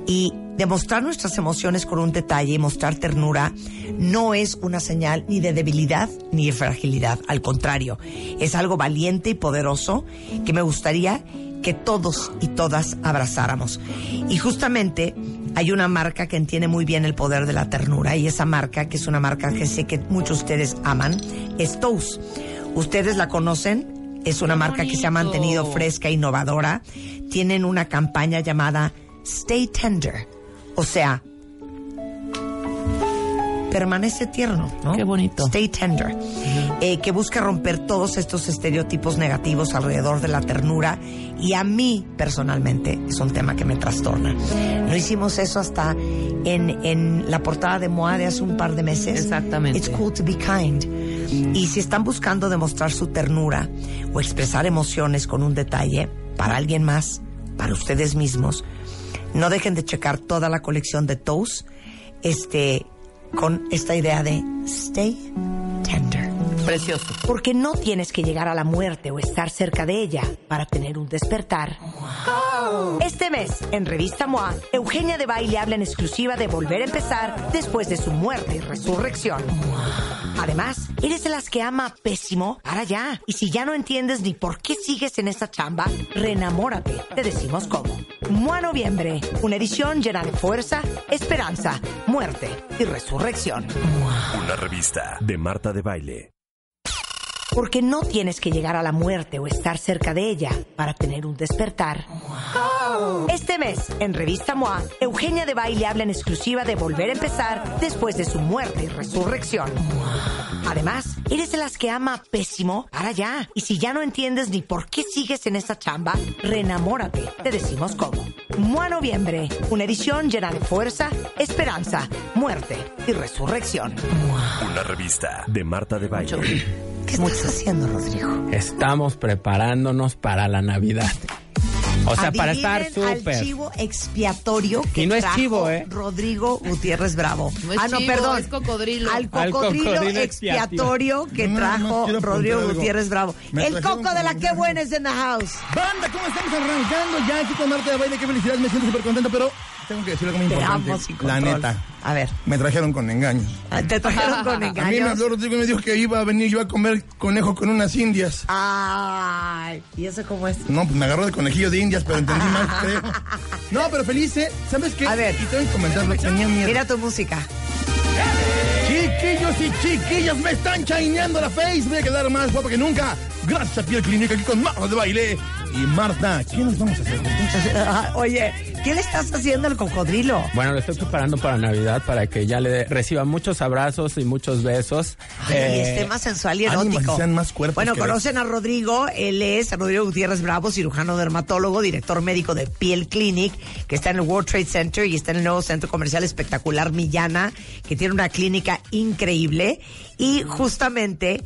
Y demostrar nuestras emociones con un detalle y mostrar ternura no es una señal ni de debilidad ni de fragilidad. Al contrario, es algo valiente y poderoso que me gustaría que todos y todas abrazáramos. Y justamente hay una marca que entiende muy bien el poder de la ternura y esa marca, que es una marca que sé que muchos de ustedes aman, es Tous. Ustedes la conocen, es una marca que se ha mantenido fresca, innovadora. Tienen una campaña llamada Stay Tender, o sea, permanece tierno, ¿no? Qué bonito. Stay Tender, eh, que busca romper todos estos estereotipos negativos alrededor de la ternura y a mí personalmente es un tema que me trastorna. No hicimos eso hasta en, en la portada de MOA de hace un par de meses. Exactamente. It's cool to be kind. Y si están buscando demostrar su ternura o expresar emociones con un detalle para alguien más, para ustedes mismos, no dejen de checar toda la colección de Toast este, con esta idea de stay. Precioso. Porque no tienes que llegar a la muerte o estar cerca de ella para tener un despertar. Este mes, en Revista MOA, Eugenia de Baile habla en exclusiva de volver a empezar después de su muerte y resurrección. Además, eres de las que ama pésimo, para ya. Y si ya no entiendes ni por qué sigues en esa chamba, reenamórate. Te decimos cómo. MOA Noviembre, una edición llena de fuerza, esperanza, muerte y resurrección. Una revista de Marta de Baile. Porque no tienes que llegar a la muerte o estar cerca de ella para tener un despertar. Este mes, en Revista MOA, Eugenia de Baile habla en exclusiva de volver a empezar después de su muerte y resurrección. Además, eres de las que ama pésimo, para ya. Y si ya no entiendes ni por qué sigues en esa chamba, reenamórate. Te decimos cómo. MOA Noviembre, una edición llena de fuerza, esperanza, muerte y resurrección. Una revista de Marta de Baile. ¿Qué estás haciendo, Rodrigo? Estamos preparándonos para la Navidad. O sea, para estar súper. chivo expiatorio que Y no es trajo chivo, ¿eh? Rodrigo Gutiérrez Bravo. No es ah, no, chivo, perdón. es cocodrilo. Al Al cocodrilo, expiatorio que No, trajo Rodrigo algo. Gutiérrez Bravo. Me El coco de la ganas. buena es en the house. Banda, ¿cómo estamos arrancando? Ya aquí con Marta de Baile, qué felicidad, me siento súper contento, pero tengo que decir algo muy Te importante. amo sin La neta, A ver, me trajeron con engaños. te trajeron con [LAUGHS] A mí me engaños. habló Rodrigo y me dijo que iba a venir yo a comer conejo con unas indias. Ay, ¿y eso cómo es? No, pues me agarró de conejillo de indias, pero entendí mal, [LAUGHS] creo. No, pero feliz, ¿eh? ¿Sabes qué? A ver. Y tengo que comentarlo, tenía miedo. Mira tu música. Chiquillos y chiquillas, me están chaineando la face. Voy a quedar más guapo que nunca. Gracias a Piel Clínica aquí con Marta de Baile. Y Marta, ¿qué nos vamos a hacer? [LAUGHS] Oye, ¿qué le estás haciendo al cocodrilo? Bueno, lo estoy preparando para Navidad para que ya le reciba muchos abrazos y muchos besos. Ay, Eh, esté más sensual y erótico. y sean más cuerpos bueno, que conocen a Rodrigo, él es Rodrigo Gutiérrez Bravo, cirujano dermatólogo, director médico de Piel Clinic, que está en el World Trade Center y está en el nuevo centro comercial espectacular Millana, que tiene una clínica increíble. Y justamente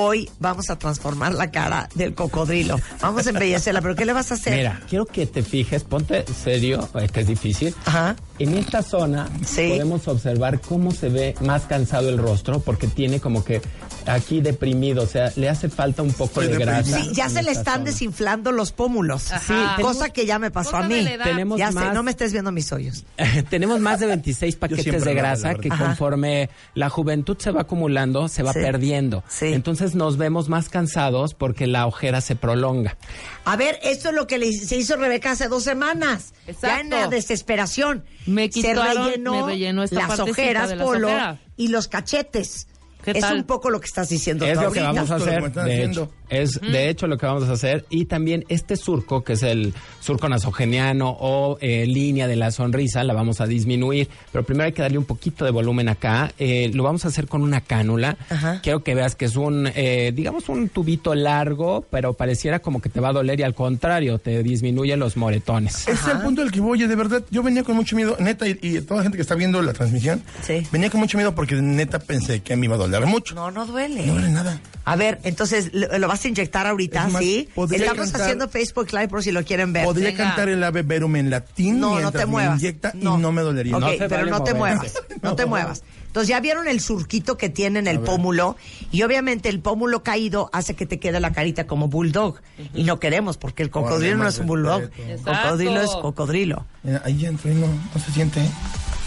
hoy vamos a transformar la cara del cocodrilo. Vamos a embellecerla, pero ¿qué le vas a hacer? Mira, quiero que te fijes, ponte serio, eh, que es difícil. Ajá. En esta zona Sí. podemos observar cómo se ve más cansado el rostro porque tiene como que aquí deprimido, o sea, le hace falta un poco Estoy de deprimido. grasa. Sí, ya se le están zona. desinflando los pómulos. Ajá. Sí, cosa que ya me pasó a mí. Tenemos ya sé, más- no me estés viendo mis hoyos. [LAUGHS] Tenemos más de 26 paquetes de grasa que Ajá. conforme la juventud se va acumulando, se va Sí. perdiendo. Sí. Entonces nos vemos más cansados porque la ojera se prolonga. A ver, esto es lo que le se hizo Rebeca hace dos semanas. Ya en la Exacto. desesperación. Me se quitaron- rellenó, me rellenó esta las ojeras, de las polo, ojeras. y los cachetes. ¿Qué es tal? un poco lo que estás diciendo Es lo que vamos a hacer, de hecho. Es de hecho lo que vamos a hacer. Y también este surco, que es el surco nasogeniano o eh, línea de la sonrisa, la vamos a disminuir. Pero primero hay que darle un poquito de volumen acá. Eh, lo vamos a hacer con una cánula. Ajá. Quiero que veas que es un, eh, digamos, un tubito largo, pero pareciera como que te va a doler y al contrario, te disminuye los moretones. Ese es el punto del que voy, de verdad. Yo venía con mucho miedo, neta, y, y toda la gente que está viendo la transmisión, Sí. venía con mucho miedo porque neta pensé que me iba a doler mucho. No, no duele. No duele nada. A ver, entonces, ¿lo, lo vas a inyectar ahorita, Es más, sí? podría Estamos cantar- haciendo Facebook Live por si lo quieren ver. Podría Venga. cantar el ave verum en latín No, no mientras te me muevas. inyecta y no me dolería. Ok, No pero vale no te muevas. [LAUGHS] No te muevas. Entonces ya vieron el surquito que tiene en el pómulo y obviamente el pómulo caído hace que te quede la carita como bulldog y no queremos porque el cocodrilo no es un bulldog, cocodrilo es cocodrilo. Ahí ya entró y no, no se siente. ¿eh?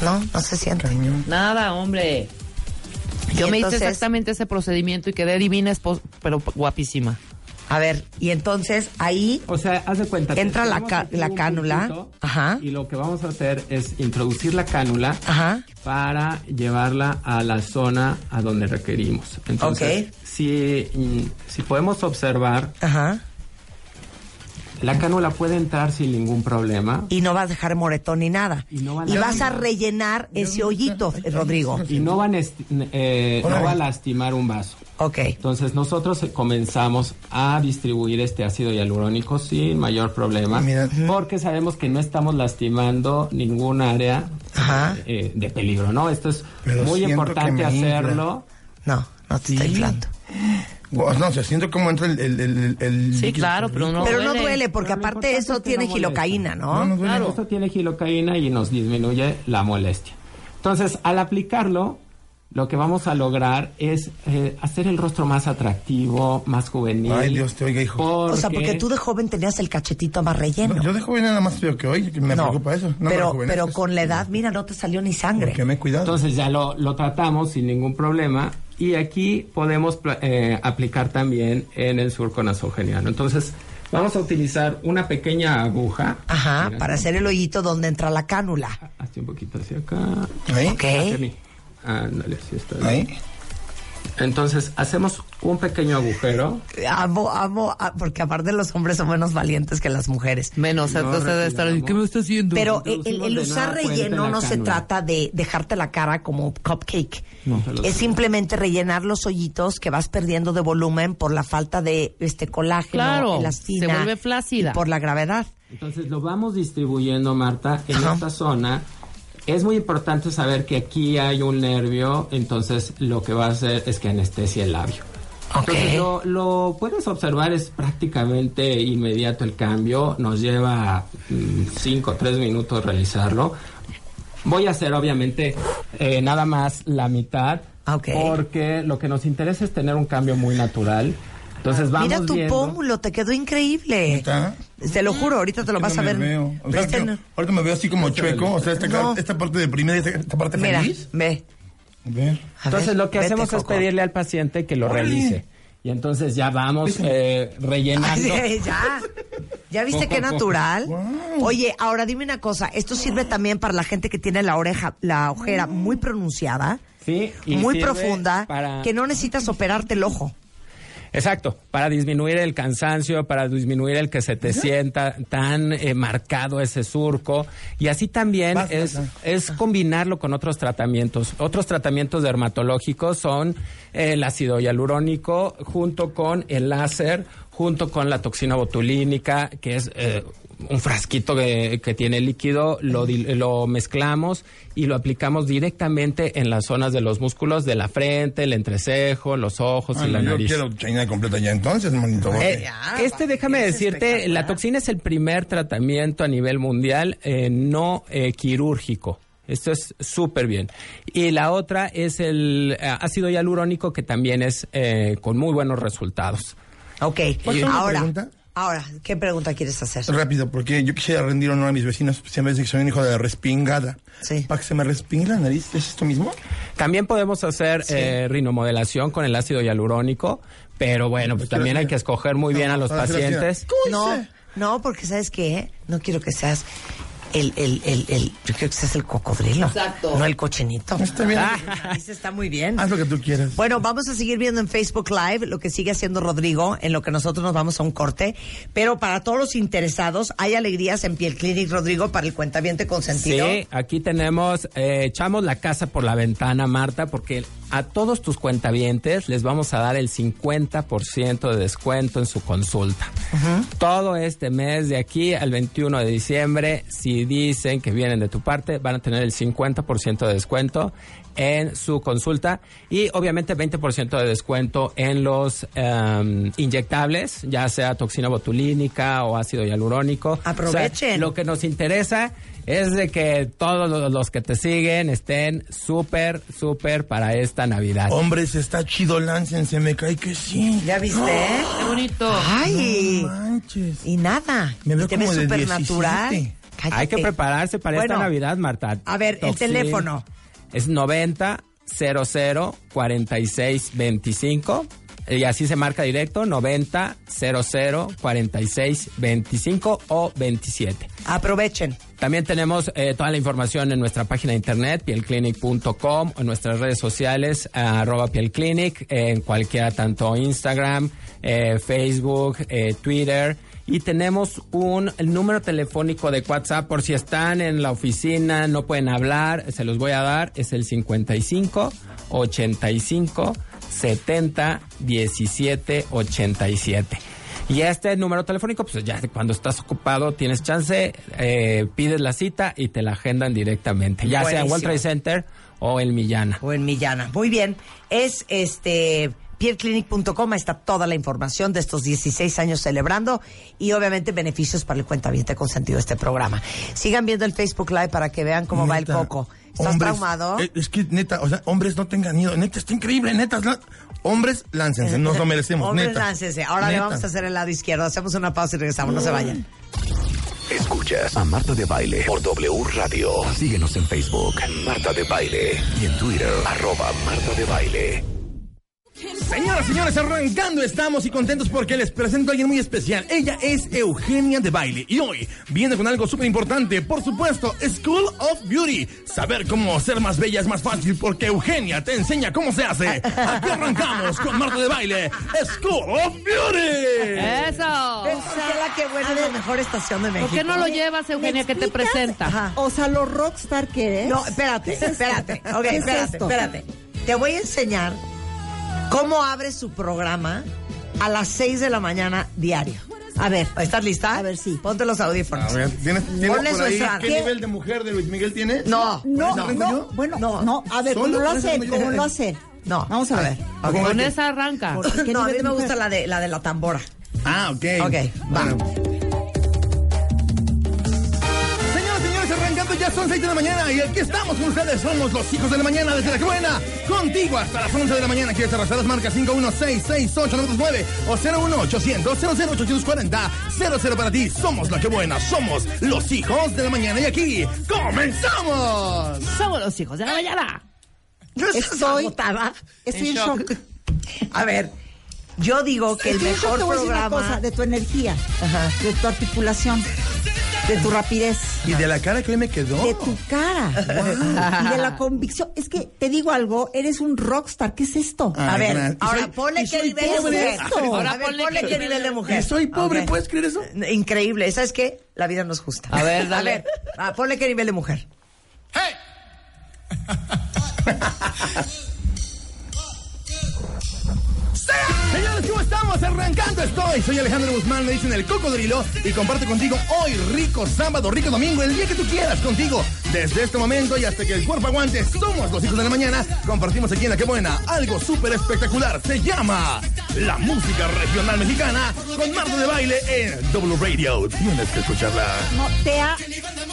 No, no se siente. Cañón. Nada, hombre. Yo me hice exactamente ese procedimiento y quedé divina, pero guapísima. A ver, y entonces ahí O sea, haz de cuenta. Entra la ca- la cánula. Ajá. Y lo que vamos a hacer es introducir la cánula Ajá. para llevarla a la zona a donde requerimos. Entonces, Ok. si, mm, si podemos observar, Ajá. La cánula puede entrar sin ningún problema. Y no vas a dejar moretón ni nada. Y no va a Y vas a rellenar ese hoyito, eh, [LAUGHS] Rodrigo. Y no, van eh, no va a lastimar un vaso. Ok. Entonces nosotros eh, comenzamos a distribuir este ácido hialurónico sin mayor problema, Mira. porque sabemos que no estamos lastimando ningún área Ajá. eh, de peligro, ¿no? Esto es Pero muy importante hacerlo. No, no te está Sí. inflando. Guau, no, o sea, siento cómo entra el, el, el, el Sí, líquido claro, pero no Pero no duele. duele porque Pero aparte eso es que tiene no gilocaína, ¿no? No, no duele. Claro. Esto tiene gilocaína y nos disminuye la molestia. Entonces, al aplicarlo, lo que vamos a lograr es eh, hacer el rostro más atractivo, más juvenil. Ay, Dios te oiga, hijo. O sea, porque tú de joven tenías el cachetito más relleno. No, yo de joven nada más veo que hoy, que me No, preocupa eso. No pero, pero con la edad, mira, no te salió ni sangre. Porque me he cuidado. Entonces ya lo, lo tratamos sin ningún problema y aquí podemos eh, aplicar también en el surco nasogeniano. Entonces vamos a utilizar una pequeña aguja. Ajá, Mira, para hacer el hoyito donde entra la cánula. Hazte un poquito hacia acá. Ok. Ándale, así está bien. Ahí. Entonces hacemos un pequeño agujero. Amo, amo, porque aparte los hombres son menos valientes que las mujeres. Menos, No entonces debe estar. ¿Qué me está haciendo? Pero el, el de usar relleno no se trata de dejarte la cara como cupcake. No, es simplemente rellenar los hoyitos que vas perdiendo de volumen por la falta de este colágeno, Claro, elastina. se vuelve flácida. y por la gravedad. Entonces lo vamos distribuyendo, Marta, en esta zona. Es muy importante saber que aquí hay un nervio, entonces lo que va a hacer es que anestesia el labio. Entonces lo, lo puedes observar, es prácticamente inmediato el cambio, nos lleva 5 o 3 minutos realizarlo. Voy a hacer obviamente eh, nada más la mitad, porque lo que nos interesa es tener un cambio muy natural. Entonces vamos Mira tu viendo- pómulo, te quedó increíble. ¿Neta? Te lo juro, ahorita te lo vas a no ver. me veo. O sea, este que ahorita me veo así como chueco, o sea, esta, No. esta parte deprimida y esta, esta parte Mira, feliz. ve. Ver. Entonces ver, lo que vete, hacemos es pedirle al paciente que lo realice. Y entonces ya vamos eh, rellenando. Ay, ya. ¿Ya viste qué natural? Wow. Oye, ahora dime una cosa. Esto sirve también para la gente que tiene la oreja, la ojera muy pronunciada, Sí, y muy profunda, para- que no necesitas operarte el ojo. Exacto, para disminuir el cansancio, para disminuir el que se te sienta tan eh, marcado ese surco. Y así también Basta, es, es combinarlo con otros tratamientos. Otros tratamientos dermatológicos son el ácido hialurónico junto con el láser, junto con la toxina botulínica, que es... eh, un frasquito que, que tiene líquido, lo, lo mezclamos y lo aplicamos directamente en las zonas de los músculos de la frente, el entrecejo, los ojos Ah, y la no, yo nariz. quiero China completa ya entonces, manito. porque- Eh, este, déjame decirte, la toxina es el primer tratamiento a nivel mundial eh, no eh, quirúrgico. Esto es súper bien. Y la otra es el eh, ácido hialurónico, que también es eh, con muy buenos resultados. Ok, ¿Puedo hacer una ahora, pregunta? ahora, ¿qué pregunta quieres hacer? Rápido, porque yo quisiera rendir honor a mis vecinos, dice que soy un hijo de respingada. Sí. Para que se me respingue la nariz, ¿es esto mismo? También podemos hacer eh, rinomodelación con el ácido hialurónico, pero bueno, pues también hay que escoger muy bien a los pacientes. No, no, porque ¿sabes qué? No quiero que seas el, el, el, el, yo quiero que seas el cocodrilo. Exacto. No el cochinito. Está bien. Ese está muy bien. Haz lo que tú quieras. Bueno, vamos a seguir viendo en Facebook Live lo que sigue haciendo Rodrigo, en lo que nosotros nos vamos a un corte. Pero para todos los interesados, hay alegrías en Piel Clinic, Rodrigo, para el cuentaviente consentido. Sí, aquí tenemos, eh, echamos la casa por la ventana, Marta, porque a todos tus cuentavientes les vamos a dar el 50% de descuento en su consulta. Todo este mes, de aquí al 21 de diciembre, si dicen que vienen de tu parte, van a tener el 50% de descuento en su consulta y obviamente 20% de descuento en los em, inyectables, ya sea toxina botulínica o ácido hialurónico. Aprovechen. O sea, lo que nos interesa es de que todos los que te siguen estén súper, súper para esta Navidad. Hombres, está chido, láncense, me cae que sí. ¿Ya viste? Qué bonito. Ay, No manches. y nada. Me veo y te como ves de súper natural. 17. Hay que prepararse para Bueno, esta Navidad, Marta. a ver, el teléfono. Es 90 00 46 25. Y así se marca directo, 90 00 46 25 o 27. Aprovechen. También tenemos eh, toda la información en nuestra página de internet, pielclinic.com, o en nuestras redes sociales, arroba pielclinic, en cualquiera, tanto Instagram, eh, Facebook, eh, Twitter. Y tenemos un el número telefónico de WhatsApp por si están en la oficina, no pueden hablar, se los voy a dar, es el 55 85 70 17 87. Y este número telefónico, pues ya cuando estás ocupado, tienes chance, eh, pides la cita y te la agendan directamente, ya sea en World. Trade Center o en Millana. O en Millana. Muy bien. Es este pierclinic.com, está toda la información de estos 16 años celebrando y obviamente beneficios para el cuentaviente consentido de este programa. Sigan viendo el Facebook Live para que vean cómo va el coco. ¿Estás hombres, traumado? eh, Es que, neta, o sea, hombres no tengan miedo. Neta, está increíble, neta. la- hombres, láncense, nos lo merecemos, Hombres, neta. láncense. Ahora le vamos a hacer el lado izquierdo. Hacemos una pausa y regresamos. No se vayan. Escuchas a Marta de Baile por W Radio. Síguenos en Facebook, Marta de Baile. Y en Twitter, arroba Marta de Baile. Señoras, señores, arrancando estamos y contentos porque les presento a alguien muy especial. Ella es Eugenia de Baile y hoy viene con algo súper importante. Por supuesto, School of Beauty. Saber cómo ser más bella es más fácil porque Eugenia te enseña cómo se hace. Aquí arrancamos con Marta de Baile, School of Beauty. Eso. la que buena es la mejor estación de México. ¿Por qué no lo llevas, Eugenia, que te presenta? Ajá. O sea, lo rockstar que eres. No, espérate, espérate. Ok, ¿Qué es espérate, espérate. Te voy a enseñar cómo abre su programa a las 6 de la mañana diario. A ver. ¿Estás lista? A ver, sí. Ponte los audífonos. A ver, ¿tienes, tienes Ponle por su ahí estrada. qué, ¿Qué? nivel de mujer de Luis Miguel tienes? No, No, ¿Con eso no, yo? bueno, No. no, a ver, ¿Solo ¿cómo lo hace? ¿Cómo lo hace? No. Vamos a ver. Ok. Con esa arranca. Por- ¿Qué No, a mí me mujer? gusta la de la de la tambora. Ah, ok. Ok, va. Ya son 6 de la mañana y aquí estamos con ustedes. Somos los hijos de la mañana desde la que buena. Contigo hasta las 11 de la mañana. ¿Quieres arrastrar las marcas 5166899 o 01800 00840 00 para ti? Somos la que buena. Somos los hijos de la mañana y aquí comenzamos. Somos los hijos de la mañana. ¿No estás Estoy- agotada? Estoy en En shock. shock. A ver, yo digo que el Estoy en shock, mejor te voy a decir una programa... cosa, de tu energía, Ajá. de tu articulación, de tu rapidez, Y de la cara que hoy me quedó. de tu cara y de la convicción. Es que te digo algo, eres un rockstar. ¿Qué es esto? Ah, A ver. Y ahora soy- ponle y qué soy nivel de mujer. [LAUGHS] Ahora ponle, ponle nivel de Y mujer. soy pobre, Ok. ¿puedes creer eso? Increíble. ¿Sabes qué? La vida no es justa. A ver, dale. A ver, ah, ponle qué nivel de mujer. [LAUGHS] Señores, ¿cómo estamos? Arrancando estoy. Soy Alejandro Guzmán, me dicen el cocodrilo y comparto contigo hoy rico sábado, rico domingo, el día que tú quieras contigo. Desde este momento y hasta que el cuerpo aguante, somos los hijos de la mañana. Compartimos aquí en La Que Buena algo súper espectacular. Se llama la música regional mexicana con Marta de Baile en W Radio. Tienes que escucharla. No, te ha...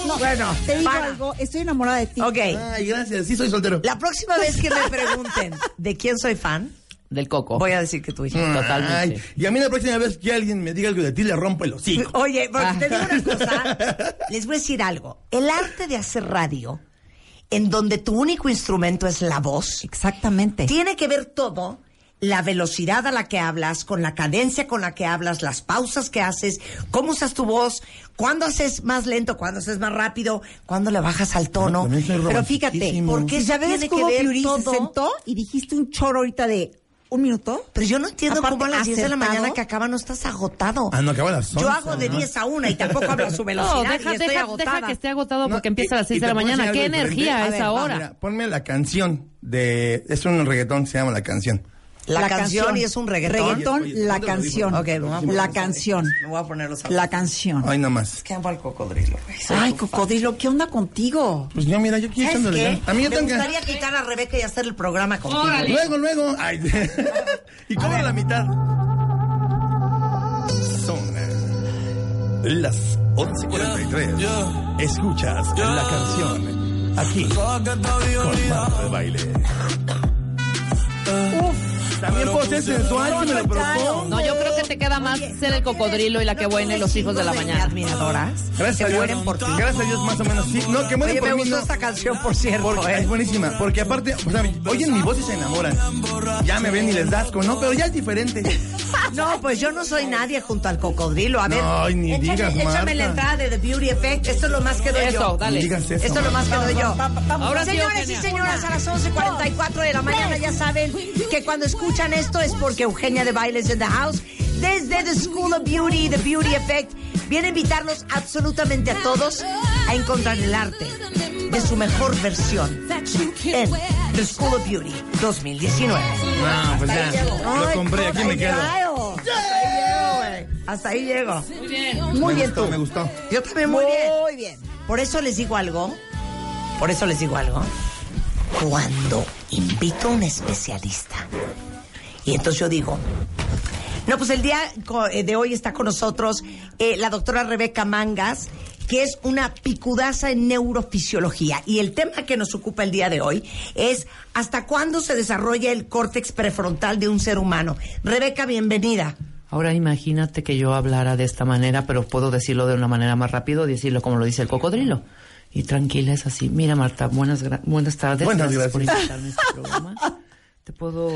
No, Bueno, te digo para. algo, estoy enamorada de ti. Ok. Ay, gracias. Sí, soy soltero. La próxima vez que me pregunten de quién soy fan, Del coco. voy a decir que tu hija. Totalmente. Ay, y a mí la próxima vez que alguien me diga algo de ti, le rompo el hocico. [LAUGHS] Oye, porque te digo una cosa, [LAUGHS] les voy a decir algo. El arte de hacer radio, en donde tu único instrumento es la voz, Exactamente. tiene que ver todo, la velocidad a la que hablas, con la cadencia con la que hablas, las pausas que haces, cómo usas tu voz, cuándo haces más lento, cuándo haces más rápido, cuándo le bajas al tono. Pero fíjate, porque ya ves que cómo ver Fiori se sentó y dijiste un choro ahorita de un minuto. Pero yo no entiendo Aparte, cómo a las 10 de la mañana que acaba no estás agotado. Ah, no, acaba a las Yo 11, hago de ¿no? 10 a 1 y tampoco hablo a su velocidad No, y deja, estoy deja, agotada. deja que esté agotado No, porque empieza a las y- 6 y de la mañana. ¿Qué energía A esa hora? Mira, ponme la canción de... Es un reggaetón, se llama La Canción. La, La canción, canción. y es un reggaetón. Reggaetón, Oye, oye, la ¿dónde lo canción. Ok, La canción. Me voy a poner los La canción. Ay, no más. Que amo al cocodrilo. Ay, cocodrilo, ¿qué onda contigo? Pues yo, mira, yo ¿Sabes echándole. A mí yo Me tengo que... gustaría quitar a Rebeca y hacer el programa contigo. Luego, luego. Ay, y cobra la mitad. Son eh, las 11.43. Escuchas la canción aquí con Marta de Baile. También puedo ser sensual si me lo propongo. No, yo creo que te queda más ser el cocodrilo y la que buena y los hijos de la mañana. admiradoras Gracias que a Dios. mueren por ti. Gracias a Dios, más o menos. Sí, no, que mueren Oye, por me mí. gustó no. esta canción, por cierto. Porque ¿eh? es buenísima, porque aparte, o sea, oyen mi voz y se enamoran. Ya me ven y les das con, no, pero ya es diferente. [LAUGHS] No, pues yo no soy nadie junto al cocodrilo. A ver, No, ay, ni échame, digas, échame Marta. la entrada de The Beauty Effect. Esto es lo más que doy Eso, yo. dale. Digas eso. Esto es lo más que doy yo. Ahora sí, Señores y señoras, a las 11.44 de la mañana ya saben que cuando escuchan esto es porque Eugenia de Bailes in the House, desde The School of Beauty, The Beauty Effect, viene a invitarlos absolutamente a todos a encontrar el arte de su mejor versión en The School of Beauty 2019. No, pues ya. Lo compré, aquí me quedo. Hasta ahí llego. Muy bien. Muy me bien gustó, tú. me gustó. Yo también muy bien. Muy bien. Por eso les digo algo. Por eso les digo algo. Cuando invito a un especialista. Y entonces yo digo. No, pues el día eh, de hoy está con nosotros eh, la doctora Rebeca Mangas, que es una picudaza en neurofisiología. Y el tema que nos ocupa el día de hoy es hasta cuándo se desarrolla el córtex prefrontal de un ser humano. Rebeca, bienvenida. Ahora imagínate que yo hablara de esta manera, pero puedo decirlo de una manera más rápido, decirlo como lo dice el cocodrilo. Y tranquila, es así. Mira, Marta, buenas, buenas tardes. Buenas, por gracias. invitarme a este programa. Te puedo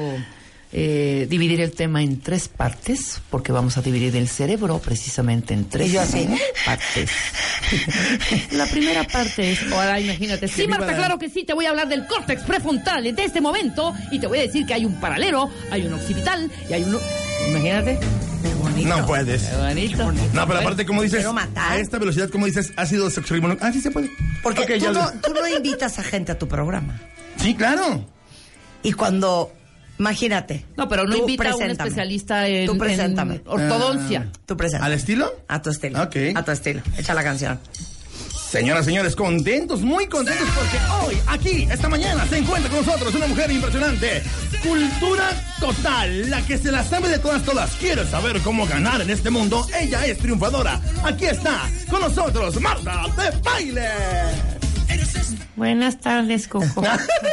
eh, dividir el tema en tres partes, porque vamos a dividir el cerebro precisamente en tres así. partes. [LAUGHS] La primera parte es, ahora imagínate, sí, Marta, la- claro que sí, te voy a hablar del córtex prefrontal de este momento y te voy a decir que hay un paralelo, hay un occipital y hay uno... Imagínate. Qué bonito. No puedes. Qué bonito. No, pero aparte, como dices, Quiero matar. a esta velocidad, como dices, ha sido sexo Ah, sí se puede. Porque Ok, tú, ya no, lo- tú no invitas a gente a tu programa. Sí, claro. Y cuando, imagínate. No, pero no invita a un preséntame. especialista en, Tú preséntame. en ortodoncia. Tú presenta. ¿Al estilo? A tu estilo. Ok. A tu estilo. Echa la canción. Señoras, señores, contentos, muy contentos porque hoy, aquí, esta mañana, se encuentra con nosotros una mujer impresionante. Cultura total, la que se la sabe de todas, todas. Quiere saber cómo ganar en este mundo. Ella es triunfadora. Aquí está con nosotros, Marta de Baile. Buenas tardes, Coco. [LAUGHS]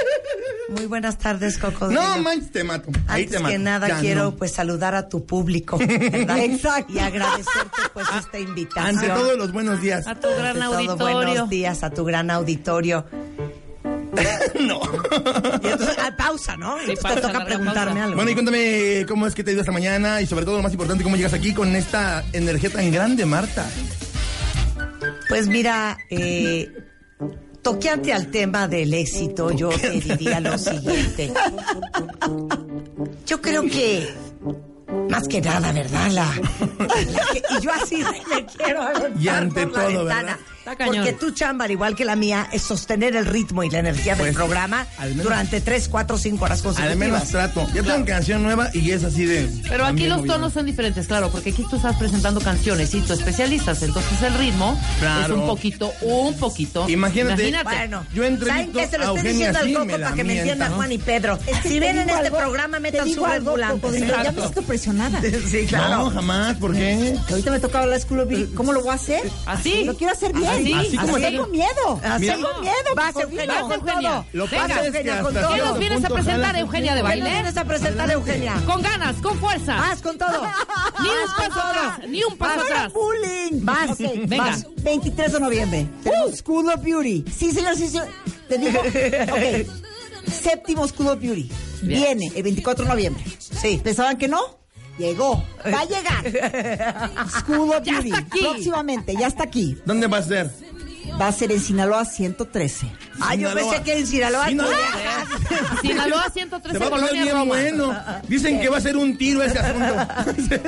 Muy buenas tardes, Coco. No manches, te mato. Ahí Antes te mato. que nada Ya quiero no. pues saludar a tu público, ¿verdad? [LAUGHS] Exacto. Y agradecerte pues esta invitación. Ante todo, los buenos días. A tu gran Ante todo, auditorio. buenos días a tu gran auditorio. [LAUGHS] no. Y entonces, ah, pausa, ¿no? Entonces pausa, te toca preguntarme pausa. algo. Bueno, y cuéntame cómo es que te ha ido esta mañana y sobre todo lo más importante, cómo llegas aquí con esta energía tan grande, Marta. Pues mira, eh, toqueante al tema del éxito, yo te diría lo siguiente. Yo creo que, más que nada, ¿verdad? La, la [LAUGHS] que- y yo así me quiero Y ante por la todo, ventana. ¿verdad? Porque tu chamba, al igual que la mía, es sostener el ritmo y la energía del Pues, programa menos- durante tres, cuatro, cinco horas Al menos consecutivas. trato. Ya tengo canción nueva y es así de. Pero aquí los movido. tonos son diferentes, claro, porque aquí tú estás presentando canciones y tú especialistas, entonces el ritmo Claro. es un poquito, un poquito. Imagínate. Bueno, Yo ¿saben qué? Se lo estoy diciendo al Coco para que me entienda ¿no? Juan y Pedro. Es que si ven en este algo, programa, metan su ambulante. Ya me siento presionada. [LAUGHS] Sí, claro. No, jamás, ¿por qué? Que ahorita me toca la School of Beauty. ¿Cómo lo voy a hacer? ¿Así? Lo quiero hacer bien. ¿Así? Así como tengo miedo. Así. Tengo miedo. Vas. Eugenia, con Eugenia. Lo pasa Eugenia, con todo. ¿Qué cierto nos vienes a presentar, Eugenia, de ¿Qué nos baile? vienes a presentar, Eugenia? Con ganas, con fuerza. Vas con todo. Ni un paso atrás, ni un paso Vas atrás. bullying. Vas. Venga. vas. 23 de noviembre. Tenemos School of Beauty. Sí, señor, sí, señor. Te digo. [LAUGHS] Ok. Séptimo School of Beauty. Viene el 24 de noviembre. Sí. ¿Pensaban que no? Llegó. Va a llegar. [LAUGHS] School of Ya Beauty. está aquí. Próximamente, ya está aquí. ¿Dónde va a ser? Va a ser en Sinaloa 113. Ah, yo pensé que en Sinaloa. [LAUGHS] [LAUGHS] Sinaloa. Sinaloa Se 113, va a poner bien bueno. Dicen que va a ser un tiro ese asunto.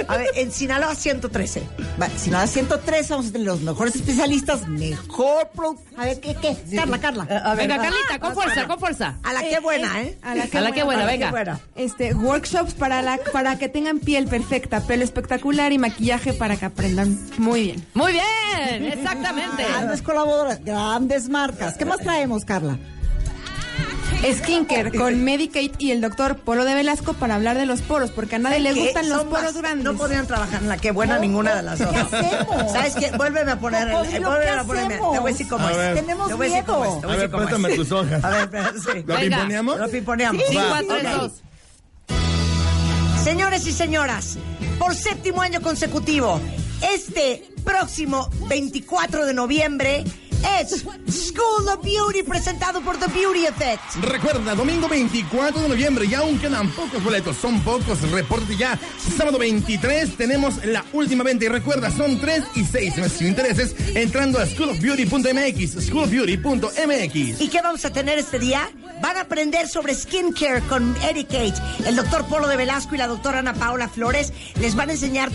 A ver, en Sinaloa 113. Va, Sinaloa 113, vamos a tener los mejores especialistas, mejor pro... A ver, ¿qué, qué? Carla, Carla. A ver, Venga, va. Carlita, con fuerza, con fuerza. A la que buena, ¿eh? A la que, A la que buena, venga. que buena. Este, workshops para, la, para que tengan piel perfecta, pelo espectacular y maquillaje para que aprendan muy bien. Muy bien, exactamente. Grandes grandes marcas. ¿Qué más traemos, Carla? Skincare con Medicate y el doctor Polo de Velasco para hablar de los poros, porque a nadie le gustan los poros más- grandes. No podrían trabajar en la que buena ninguna de las dos. ¿Qué hacemos? ¿Sabes qué? Vuélveme a poner. el- Cocodrilo, vuélveme ¿qué a ponerme. Te voy a decir cómo A es. ver. Tenemos Te voy a decir cómo es. miedo. A ver, cómo es. tus hojas. A ver, [LAUGHS] sí. ¿Lo pimponeamos? Lo pimponeamos. 5, Va. 4, 3, Ok. 2. Señores y señoras, por séptimo año consecutivo, este próximo 24 de noviembre es School of Beauty presentado por The Beauty Effect. Recuerda, domingo 24 de noviembre, ya aún quedan pocos boletos, son pocos, repórtate ya. Sábado 23 tenemos la última venta y recuerda, son 3 y 6 meses sin intereses entrando a schoolofbeauty.mx, schoolofbeauty.mx. ¿Y qué vamos a tener este día? Van a aprender sobre skincare con Etiquette. El doctor Polo de Velasco y la doctora Ana Paula Flores les van a enseñar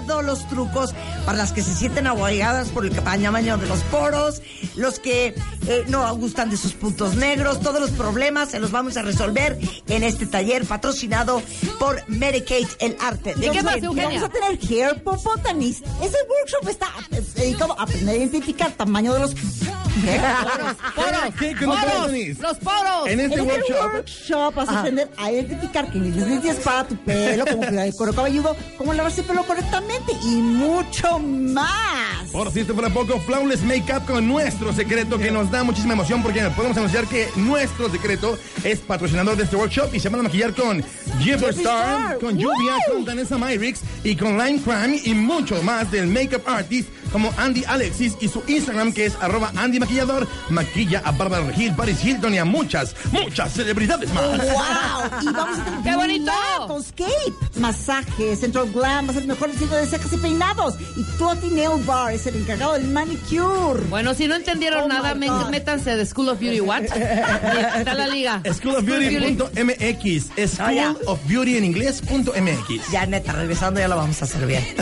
todos los trucos para las que se sienten abogadas por el tamaño de los poros, los que eh, no gustan de sus puntos negros, todos los problemas se los vamos a resolver en este taller patrocinado por Medicate el arte. ¿Y qué más, Eugenia? Vamos a tener Hair Popotanis. Ese workshop está eh, dedicado a aprender a identificar tamaño de los... Poros, [LAUGHS] ¿Qué? ¿Que no poros, los poros. En este En este workshop, workshop vas a aprender a identificar qué ingredientes para tu pelo, cómo cuidar el cuero cabelludo, cómo lavarse el pelo correctamente y mucho más. por cierto, para poco, Flawless Makeup con nuestro secreto que nos da muchísima emoción porque podemos anunciar que nuestro secreto es patrocinador de este workshop y se van a maquillar con Jeffrey Star, Star. con Lluvia, con Vanessa Myrix y con Lime Crime y mucho más del makeup artist como Andy Alexis y su Instagram que es arroba Andy Maquillador, maquilla a Barbara Regil, Paris Hilton y a muchas, muchas celebridades más. ¡Wow! Y vamos a tener ¡Qué bonito! Escape, masaje, Central Glam, va a mejor de cejas y peinados. Y Toti Nail Bar es el encargado del manicure. Bueno, si no entendieron Oh nada, métanse de School of Beauty What. [LAUGHS] Está la liga. Schoolofbeauty.mx, Ah, ya. School of Beauty en inglés.mx. Ya, neta, regresando ya lo vamos a hacer bien. [LAUGHS]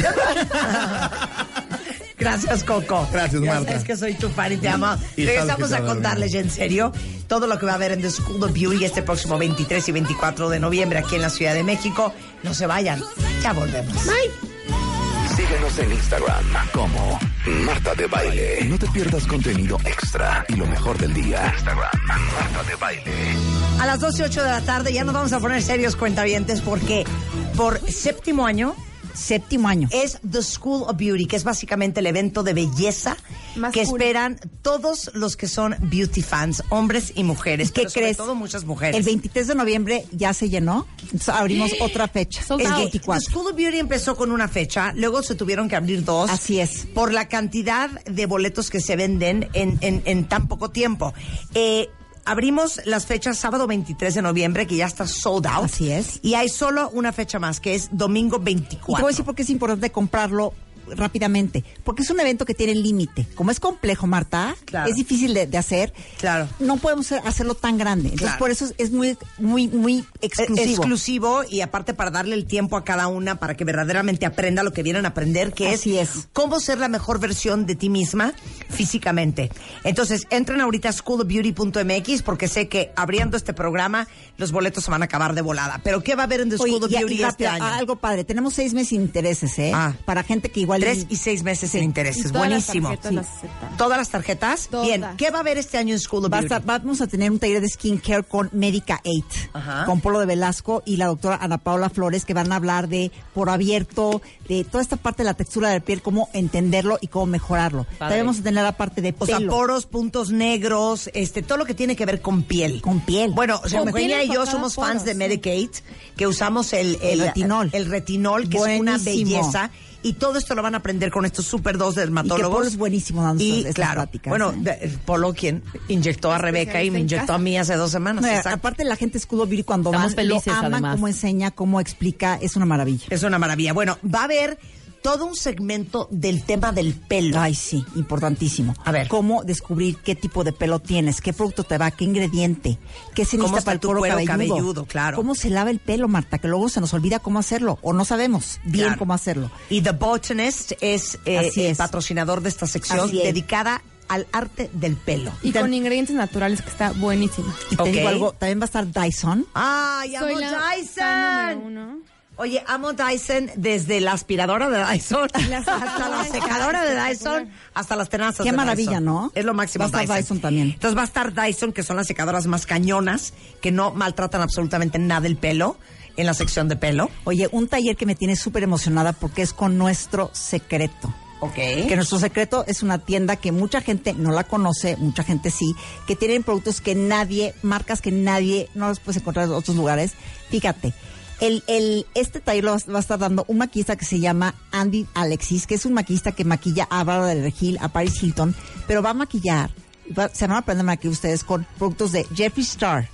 Gracias, Coco. Gracias, Marta. sabes que soy tu fan y te amo. Y Regresamos a contarles ya en serio todo lo que va a haber en The School of Beauty este próximo 23 y 24 de noviembre aquí en la Ciudad de México. No se vayan, ya volvemos. Síguenos en Instagram como Marta de Baile. No te pierdas contenido extra y lo mejor del día. Instagram, Marta de Baile. A las 12 y 8 de la tarde ya nos vamos a poner serios cuentavientes porque por séptimo año Séptimo año. es The School of Beauty, que es básicamente el evento de belleza Más que cool. esperan todos los que son beauty fans, hombres y mujeres. ¿Qué pero sobre crees? todo muchas mujeres. El 23 de noviembre ya se llenó. Entonces abrimos [GASPS] otra fecha. Sold el out. The 24. School of Beauty empezó con una fecha, luego se tuvieron que abrir dos. Así es. Por la cantidad de boletos que se venden en, en- en tan poco tiempo. Eh, abrimos las fechas sábado 23 de noviembre, que ya está sold out. Así es. Y hay solo una fecha más, que es domingo Y te 24. voy a decir por qué es importante comprarlo rápidamente. Porque es un evento que tiene límite. Como es complejo, Marta, Claro. es difícil de, de hacer. Claro. No podemos hacerlo tan grande. Entonces, Claro. por eso es- muy, muy, muy exclusivo. exclusivo y aparte para darle el tiempo a cada una para que verdaderamente aprenda lo que vienen a aprender, que Así es, es. cómo ser la mejor versión de ti misma físicamente. Entonces, entren ahorita a schoolofbeauty.mx porque sé que abriendo este programa los boletos se van a acabar de volada. Pero ¿qué va a haber en The Oye, School of y- y Beauty este año? Algo padre. Tenemos seis meses intereses, ¿eh? Ah. Para gente que igual... Tres y seis meses sin intereses. Y todas las Buenísimo. las. ¿Todas las tarjetas? Todas. Bien. ¿Qué va a haber este año en School of a Beauty? vamos a tener un taller de skincare con Medica 8, Ajá. con Polo de Velasco y la doctora Ana Paula Flores, que van a hablar de por abierto, de toda esta parte de la textura de la piel, cómo entenderlo y cómo mejorarlo. También vamos a tener la parte de O sea, pelo. poros, puntos negros, este, todo lo que tiene que ver con piel. Con piel. Bueno, Con Eugenia piel y yo somos fans de sí. Medicate, que usamos el, El retinol. El retinol, que es una belleza. Y todo esto lo van a aprender con estos super dos y que dermatólogos. Polo es buenísimo dando Y claro, pláticas, bueno, ¿eh? el Polo quien inyectó a Rebeca y me inyectó casa. a mí hace dos semanas. No, exacto. aparte la gente Escudo Beauty cuando Estamos van, lo felices, aman, además. cómo enseña, cómo explica, es una maravilla. Es una maravilla. Bueno, va a haber todo un segmento del tema del pelo. Ay, sí, importantísimo. A ver. Cómo descubrir qué tipo de pelo tienes, qué producto te va, qué ingrediente, qué se ¿Cómo necesita está para el cuero cabelludo. cabelludo? Claro. Cómo se lava el pelo, Marta, que luego se nos olvida cómo hacerlo o no sabemos bien Claro. cómo hacerlo. Y The Botanist es, eh, Así el es. patrocinador de esta sección Así dedicada al arte del pelo. Y con ingredientes naturales que está buenísimo. Y te Ok. digo algo, también va a estar Dyson. ¡Ay, amo Soy la fan Dyson! número uno. Oye, amo Dyson desde la aspiradora de Dyson [LAUGHS] hasta la secadora de Dyson hasta las tenazas Qué de maravilla, Dyson. ¿no? Es lo máximo Va a estar Dyson también. Entonces va a estar Dyson, que son las secadoras más cañonas, que no maltratan absolutamente nada el pelo, en la sección de pelo. Oye, un taller que me tiene súper emocionada porque es con nuestro secreto. Ok. Que nuestro secreto es una tienda que mucha gente no la conoce, mucha gente sí, que tienen productos que nadie, marcas que nadie no los puedes encontrar en otros lugares. Fíjate, el, el, este taller lo va va a estar dando un maquillista que se llama Andy Alexis, que es un maquillista que maquilla a Bárbara del Regil, a Paris Hilton, pero va a maquillar, va- se van a aprender a maquillar ustedes con productos de Jeffree Star,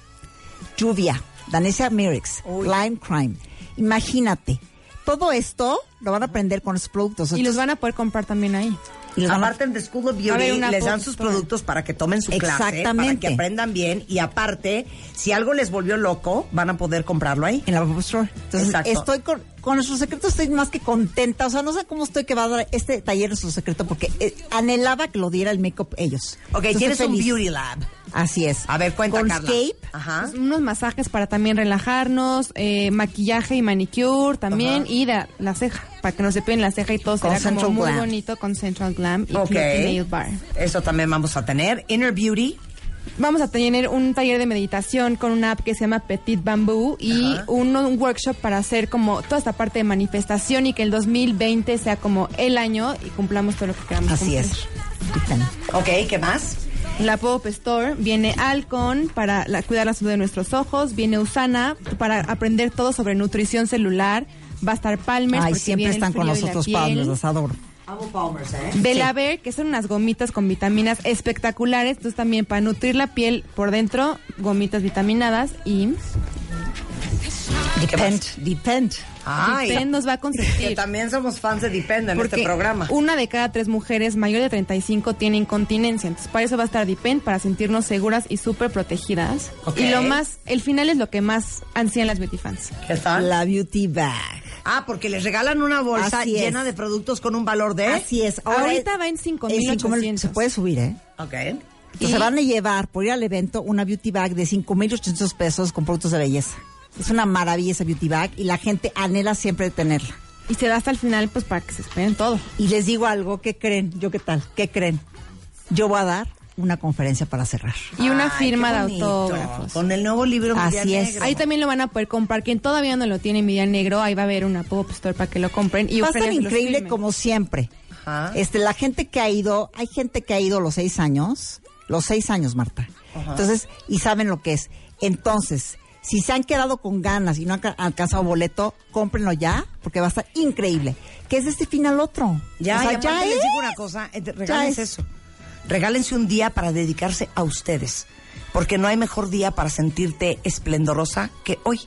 Lluvia, Danessa Myricks, Lime Crime. Imagínate, todo esto lo van a aprender con esos productos. Y los van a poder comprar también ahí. Los Aparte en The School of Beauty les dan sus productos para que tomen su clase, para que aprendan bien y aparte, si algo les volvió loco, van a poder comprarlo ahí. en la Pop Store. Entonces, Exacto. estoy con, con nuestro secreto, estoy más que contenta. O sea, no sé cómo estoy que va a dar este taller nuestro secreto, porque eh, anhelaba que lo diera el make-up ellos. Ok, Entonces, tienes un. Beauty Lab. Así es. A ver, cuenta, Con Carla. Scape, Ajá. Pues, unos masajes para también relajarnos, eh, maquillaje y manicure también, Ajá. y la, la ceja, para que no se peguen la ceja y todo Con será como Central muy Glam. bonito con Central Glam y Ok. Knotty Nail Bar. Eso también vamos a tener. Inner Beauty. Vamos a tener un taller de meditación con una app que se llama Petit Bamboo y un, un workshop para hacer como toda esta parte de manifestación y que el 2020 sea como el año y cumplamos todo lo que queramos así cumplir. es. Ok, ¿qué más? La Pop Store viene Alcon para la- cuidar la salud de nuestros ojos, viene Usana para aprender todo sobre nutrición celular, va a estar Palmer Ay, porque siempre están con nosotros. Palmer, los adoro. Amo Palmer's, ¿eh? Belaver, que son unas gomitas con vitaminas espectaculares, entonces también para nutrir la piel por dentro, gomitas vitaminadas y Depend, depend. Ay, Depend nos va a que consentir. también somos fans de Depend en Porque este programa. una de cada tres mujeres mayor de 35 tiene incontinencia. Entonces, para eso va a estar Depend, para sentirnos seguras y súper protegidas. Ok. Y lo más, el final es lo que más ansían las beauty fans. ¿Qué tal? La beauty bag. Ah, porque les regalan una bolsa Así es. llena de productos con un valor de... Así es. Ahorita va en en 5,000 5,800. Se puede subir, ¿eh? Ok. Entonces se van a llevar por ir al evento una beauty bag de 5,800 pesos con productos de belleza. Es una maravilla esa beauty bag y la gente anhela siempre tenerla. Y se da hasta el final, pues para que se esperen todo. Y les digo algo, ¿qué creen? ¿Yo qué tal? ¿Qué creen? Yo voy a dar una conferencia para cerrar. Y una Ay, firma de autógrafos. Con el nuevo libro Así es. Negro. Ahí también lo van a poder comprar. Quien todavía no lo tiene en Media Negro, ahí va a haber una pop store para que lo compren. Y los increíble como siempre. Ajá. Este, la gente que ha ido, hay gente que ha ido los seis años, los seis años, Marta. Entonces, y saben lo que es. Entonces, si se han quedado con ganas y no han ca- alcanzado boleto, cómprenlo ya, porque va a estar increíble. Que es de este fin al otro. Ya, O sea, y aparte les es. digo una cosa, eh, regálense es. eso. Regálense un día para dedicarse a ustedes, porque no hay mejor día para sentirte esplendorosa que hoy.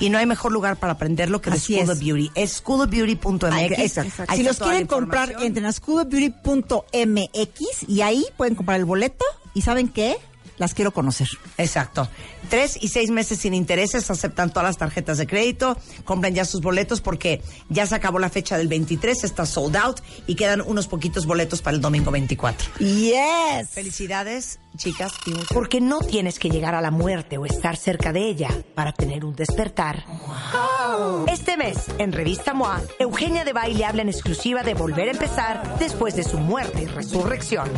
Y no hay mejor lugar para aprenderlo que de Así School es. of Beauty. Es schoolofbeauty.mx. Si los quieren comprar, entren a schoolofbeauty.mx y ahí pueden comprar el boleto. ¿Y saben qué? Las quiero conocer. Exacto. Tres y seis meses sin intereses, aceptan todas las tarjetas de crédito, compren ya sus boletos porque ya se acabó la fecha del 23, está sold out y quedan unos poquitos boletos para el domingo 24. Yes. Felicidades, chicas. Porque no tienes que llegar a la muerte o estar cerca de ella para tener un despertar. Este mes, en Revista MOA, Eugenia de Baile habla en exclusiva de volver a empezar después de su muerte y resurrección.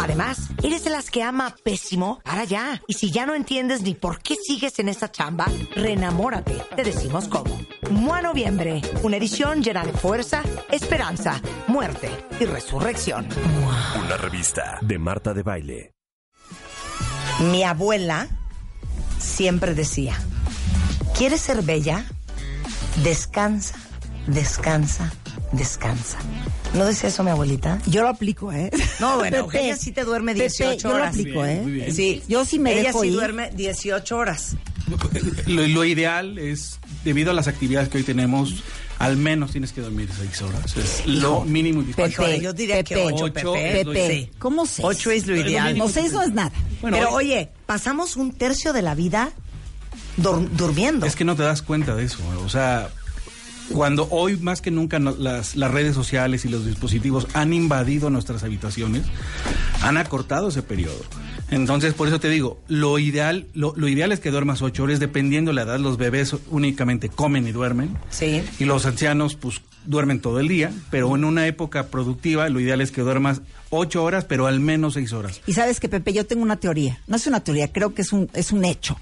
Además, eres de las que ama pésimo, para ya. Y si ya no entiendes ni por qué sigues en esa chamba, renamórate. Te decimos cómo. MOA Noviembre, una edición llena de fuerza, esperanza, muerte y resurrección. Una revista de Marta de Baile. Mi abuela siempre decía, ¿quieres ser bella? Descansa, descansa, descansa. ¿No decía eso mi abuelita? Yo lo aplico, ¿eh? No, bueno, Pepe, Eugenia sí te duerme Pepe, 18 yo lo horas. aplico, ¿eh? Muy bien. Sí, Yo sí me Ella dejo sí ir. duerme 18 horas. Lo, lo ideal es, debido a las actividades que hoy tenemos, al menos tienes que dormir seis horas. Es lo mínimo indispensable. Pepe, yo diría que Pepe, ocho, Ocho Pepe. es lo Pepe, Sí. ¿cómo seis? Ocho es lo ideal. No, seis no es nada. Bueno, Pero hoy- oye, pasamos un tercio de la vida dur- durmiendo. Es que no te das cuenta de eso. O sea, cuando hoy más que nunca las, las redes sociales y los dispositivos han invadido nuestras habitaciones, han acortado ese periodo. Entonces, por eso te digo, lo ideal, lo, lo ideal es que duermas ocho horas, dependiendo la edad. Los bebés únicamente comen y duermen. Sí. Y los ancianos, pues, duermen todo el día. Pero en una época productiva, lo ideal es que duermas ocho horas, pero al menos seis horas. Y sabes que, Pepe, yo tengo una teoría. No es una teoría, creo que es un, es un hecho.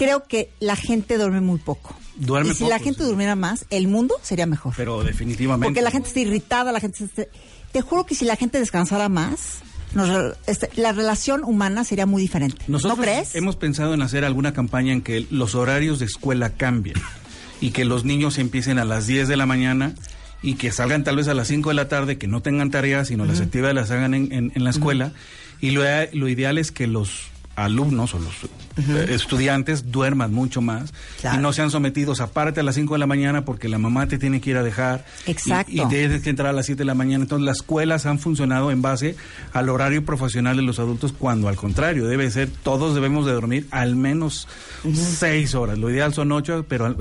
Creo que la gente duerme muy poco. Duerme y si la gente sí. durmiera más, el mundo sería mejor. Pero definitivamente. Porque la gente está irritada, la gente está... Te juro que si la gente descansara más, nos este, la relación humana sería muy diferente. Nosotros ¿No crees? hemos pensado en hacer alguna campaña en que los horarios de escuela cambien y que los niños empiecen a las 10 de la mañana y que salgan tal vez a las 5 de la tarde, que no tengan tareas, sino las actividades las hagan en, en- en la escuela. Y lo, lo ideal es que los alumnos o los eh, estudiantes duerman mucho más Claro. y no sean sometidos a párate a las 5 de la mañana porque la mamá te tiene que ir a dejar y- Exacto. y, tienes que entrar a las 7 de la mañana. Entonces las escuelas han funcionado en base al horario profesional de los adultos cuando al contrario debe ser, todos debemos de dormir al menos 6 horas. Lo ideal son 8, pero al-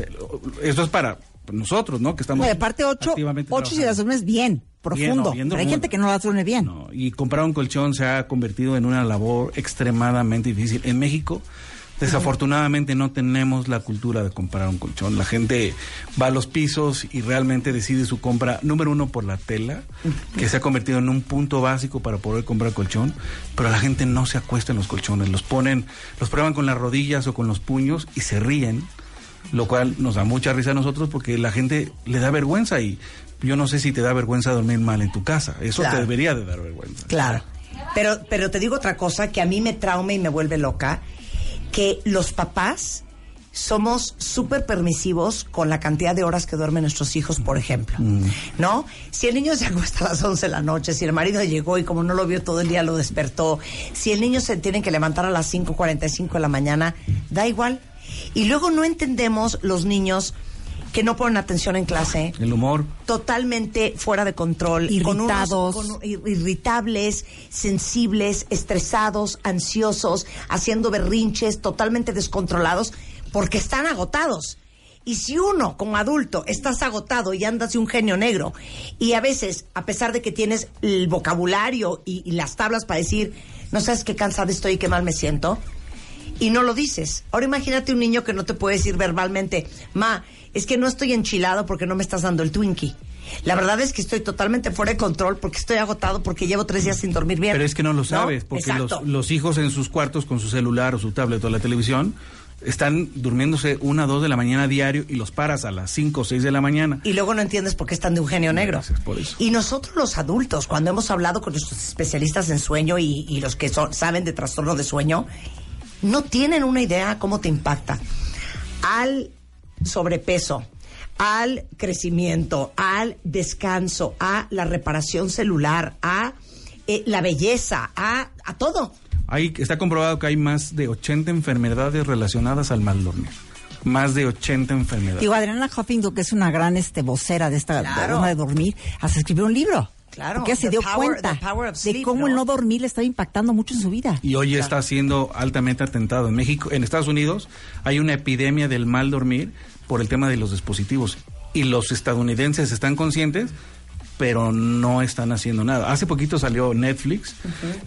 eso es para nosotros, ¿no? Que estamos No, aparte ocho, activamente ocho si trabajando. las duermes bien, profundo. no, Pero hay gente que no las duerme bien. No, y comprar un colchón se ha convertido en una labor extremadamente difícil. En México, desafortunadamente, no tenemos la cultura de comprar un colchón. La gente va a los pisos y realmente decide su compra, número uno, por la tela, que se ha convertido en un punto básico para poder comprar colchón, pero la gente no se acuesta en los colchones, los ponen, los prueban con las rodillas o con los puños y se ríen lo cual nos da mucha risa a nosotros porque la gente le da vergüenza y yo no sé si te da vergüenza dormir mal en tu casa. Eso Claro. te debería de dar vergüenza. Claro. Pero, pero te digo otra cosa que a mí me trauma y me vuelve loca, que los papás somos súper permisivos con la cantidad de horas que duermen nuestros hijos, por ejemplo. ¿No? Si el niño se acuesta a las 11 de la noche, si el marido llegó y como no lo vio todo el día lo despertó, si el niño se tiene que levantar a las 5.45 de la mañana, da igual. Y luego no entendemos los niños que no ponen atención en clase, El humor. totalmente fuera de control, Irritados. con unos- con ir- irritables, sensibles, estresados, ansiosos, haciendo berrinches, totalmente descontrolados, porque están agotados. Y si uno, como adulto, estás agotado y andas de un genio negro, y a veces, a pesar de que tienes el vocabulario y, y las tablas para decir, no sabes qué cansada estoy y qué mal me siento, y no lo dices. Ahora imagínate un niño que no te puede decir verbalmente, ma, es que no estoy enchilado porque no me estás dando el Twinkie. La verdad es que estoy totalmente fuera de control porque estoy agotado porque llevo tres días sin dormir bien. Pero es que no lo sabes, porque los, hijos en sus cuartos con su celular o su tablet o la televisión están durmiéndose una o dos de la mañana diario y los paras a las cinco o seis de la mañana. Y luego no entiendes por qué están de un genio negro. Gracias por eso. Y nosotros los adultos, cuando hemos hablado con nuestros especialistas en sueño y, y los que son- saben de trastorno de sueño, no tienen una idea cómo te impacta. Al sobrepeso, al crecimiento, al descanso, a la reparación celular, a eh, la belleza, a, a todo. Hay, está comprobado que hay más de 80 enfermedades relacionadas al mal dormir. Más de 80 enfermedades. Digo, Adriana Huffington, que es una gran este, vocera de esta Claro. forma de dormir, hasta escribió un libro. Claro, Porque se The dio Power- cuenta de Sleep, cómo el ¿no? no dormir le estaba impactando mucho en su vida. Y hoy está siendo altamente atentado. En México, en Estados Unidos, hay una epidemia del mal dormir por el tema de los dispositivos. Y los estadounidenses están conscientes, pero no están haciendo nada. Hace poquito salió Netflix,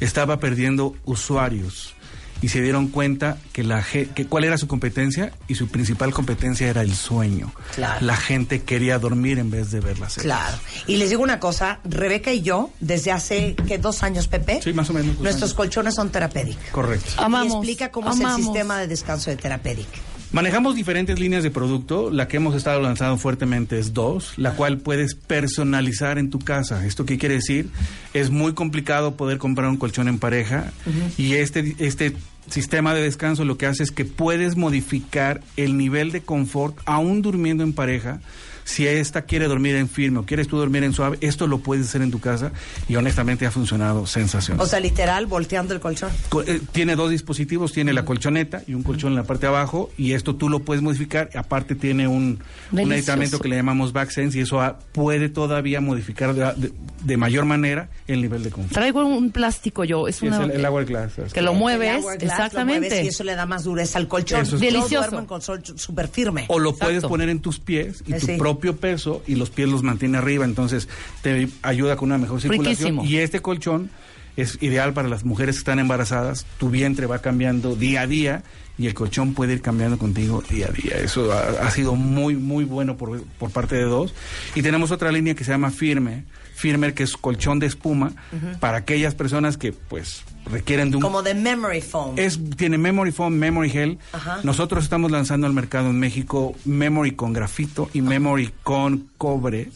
estaba perdiendo usuarios. Y se dieron cuenta que la que cuál era su competencia y su principal competencia era el sueño. Claro. La gente quería dormir en vez de ver la serie. Claro. Y les digo una cosa, Rebeca y yo, desde hace, ¿qué? ¿Dos años, Pepe? Sí, más o menos. Nuestros años. colchones son Therapeutic. Correcto. Amamos. Y explica cómo es el sistema de descanso de Therapeutic. Manejamos diferentes líneas de producto. La que hemos estado lanzando fuertemente es dos, la cual puedes personalizar en tu casa. ¿Esto qué quiere decir? Es muy complicado poder comprar un colchón en pareja y este, este sistema de descanso lo que hace es que puedes modificar el nivel de confort aún durmiendo en pareja. Si esta quiere dormir en firme o quieres tú dormir en suave, esto lo puedes hacer en tu casa y honestamente ha funcionado sensacional. O sea, literal, volteando el colchón. Co- eh, tiene dos dispositivos, tiene la colchoneta y un colchón en la parte de abajo y esto tú lo puedes modificar. Aparte tiene un, un Delicioso. aditamento que le llamamos BackSense y eso puede todavía modificar de, de- de mayor manera el nivel de confort. Traigo un plástico yo, es una... es el, el hourglass. es que lo mueves, lo exactamente. mueves y eso le da más dureza al colchón. Eso es- Yo Delicioso. duermo en colchón súper firme. O lo Exacto. puedes poner en tus pies y Eh, tu sí. Propio peso y los pies los mantiene arriba, entonces te ayuda con una mejor circulación. Riquísimo. Y este colchón es ideal para las mujeres que están embarazadas. Tu vientre va cambiando día a día y el colchón puede ir cambiando contigo día a día. Eso ha, ha sido muy, muy bueno por, por parte de dos. Y tenemos otra línea que se llama Firme. Firmer, que es colchón de espuma, para aquellas personas que pues requieren de un Como de memory foam. es, tiene Memory Foam, Memory Gel. Nosotros estamos lanzando al mercado en México Memory con grafito y Memory con cobre,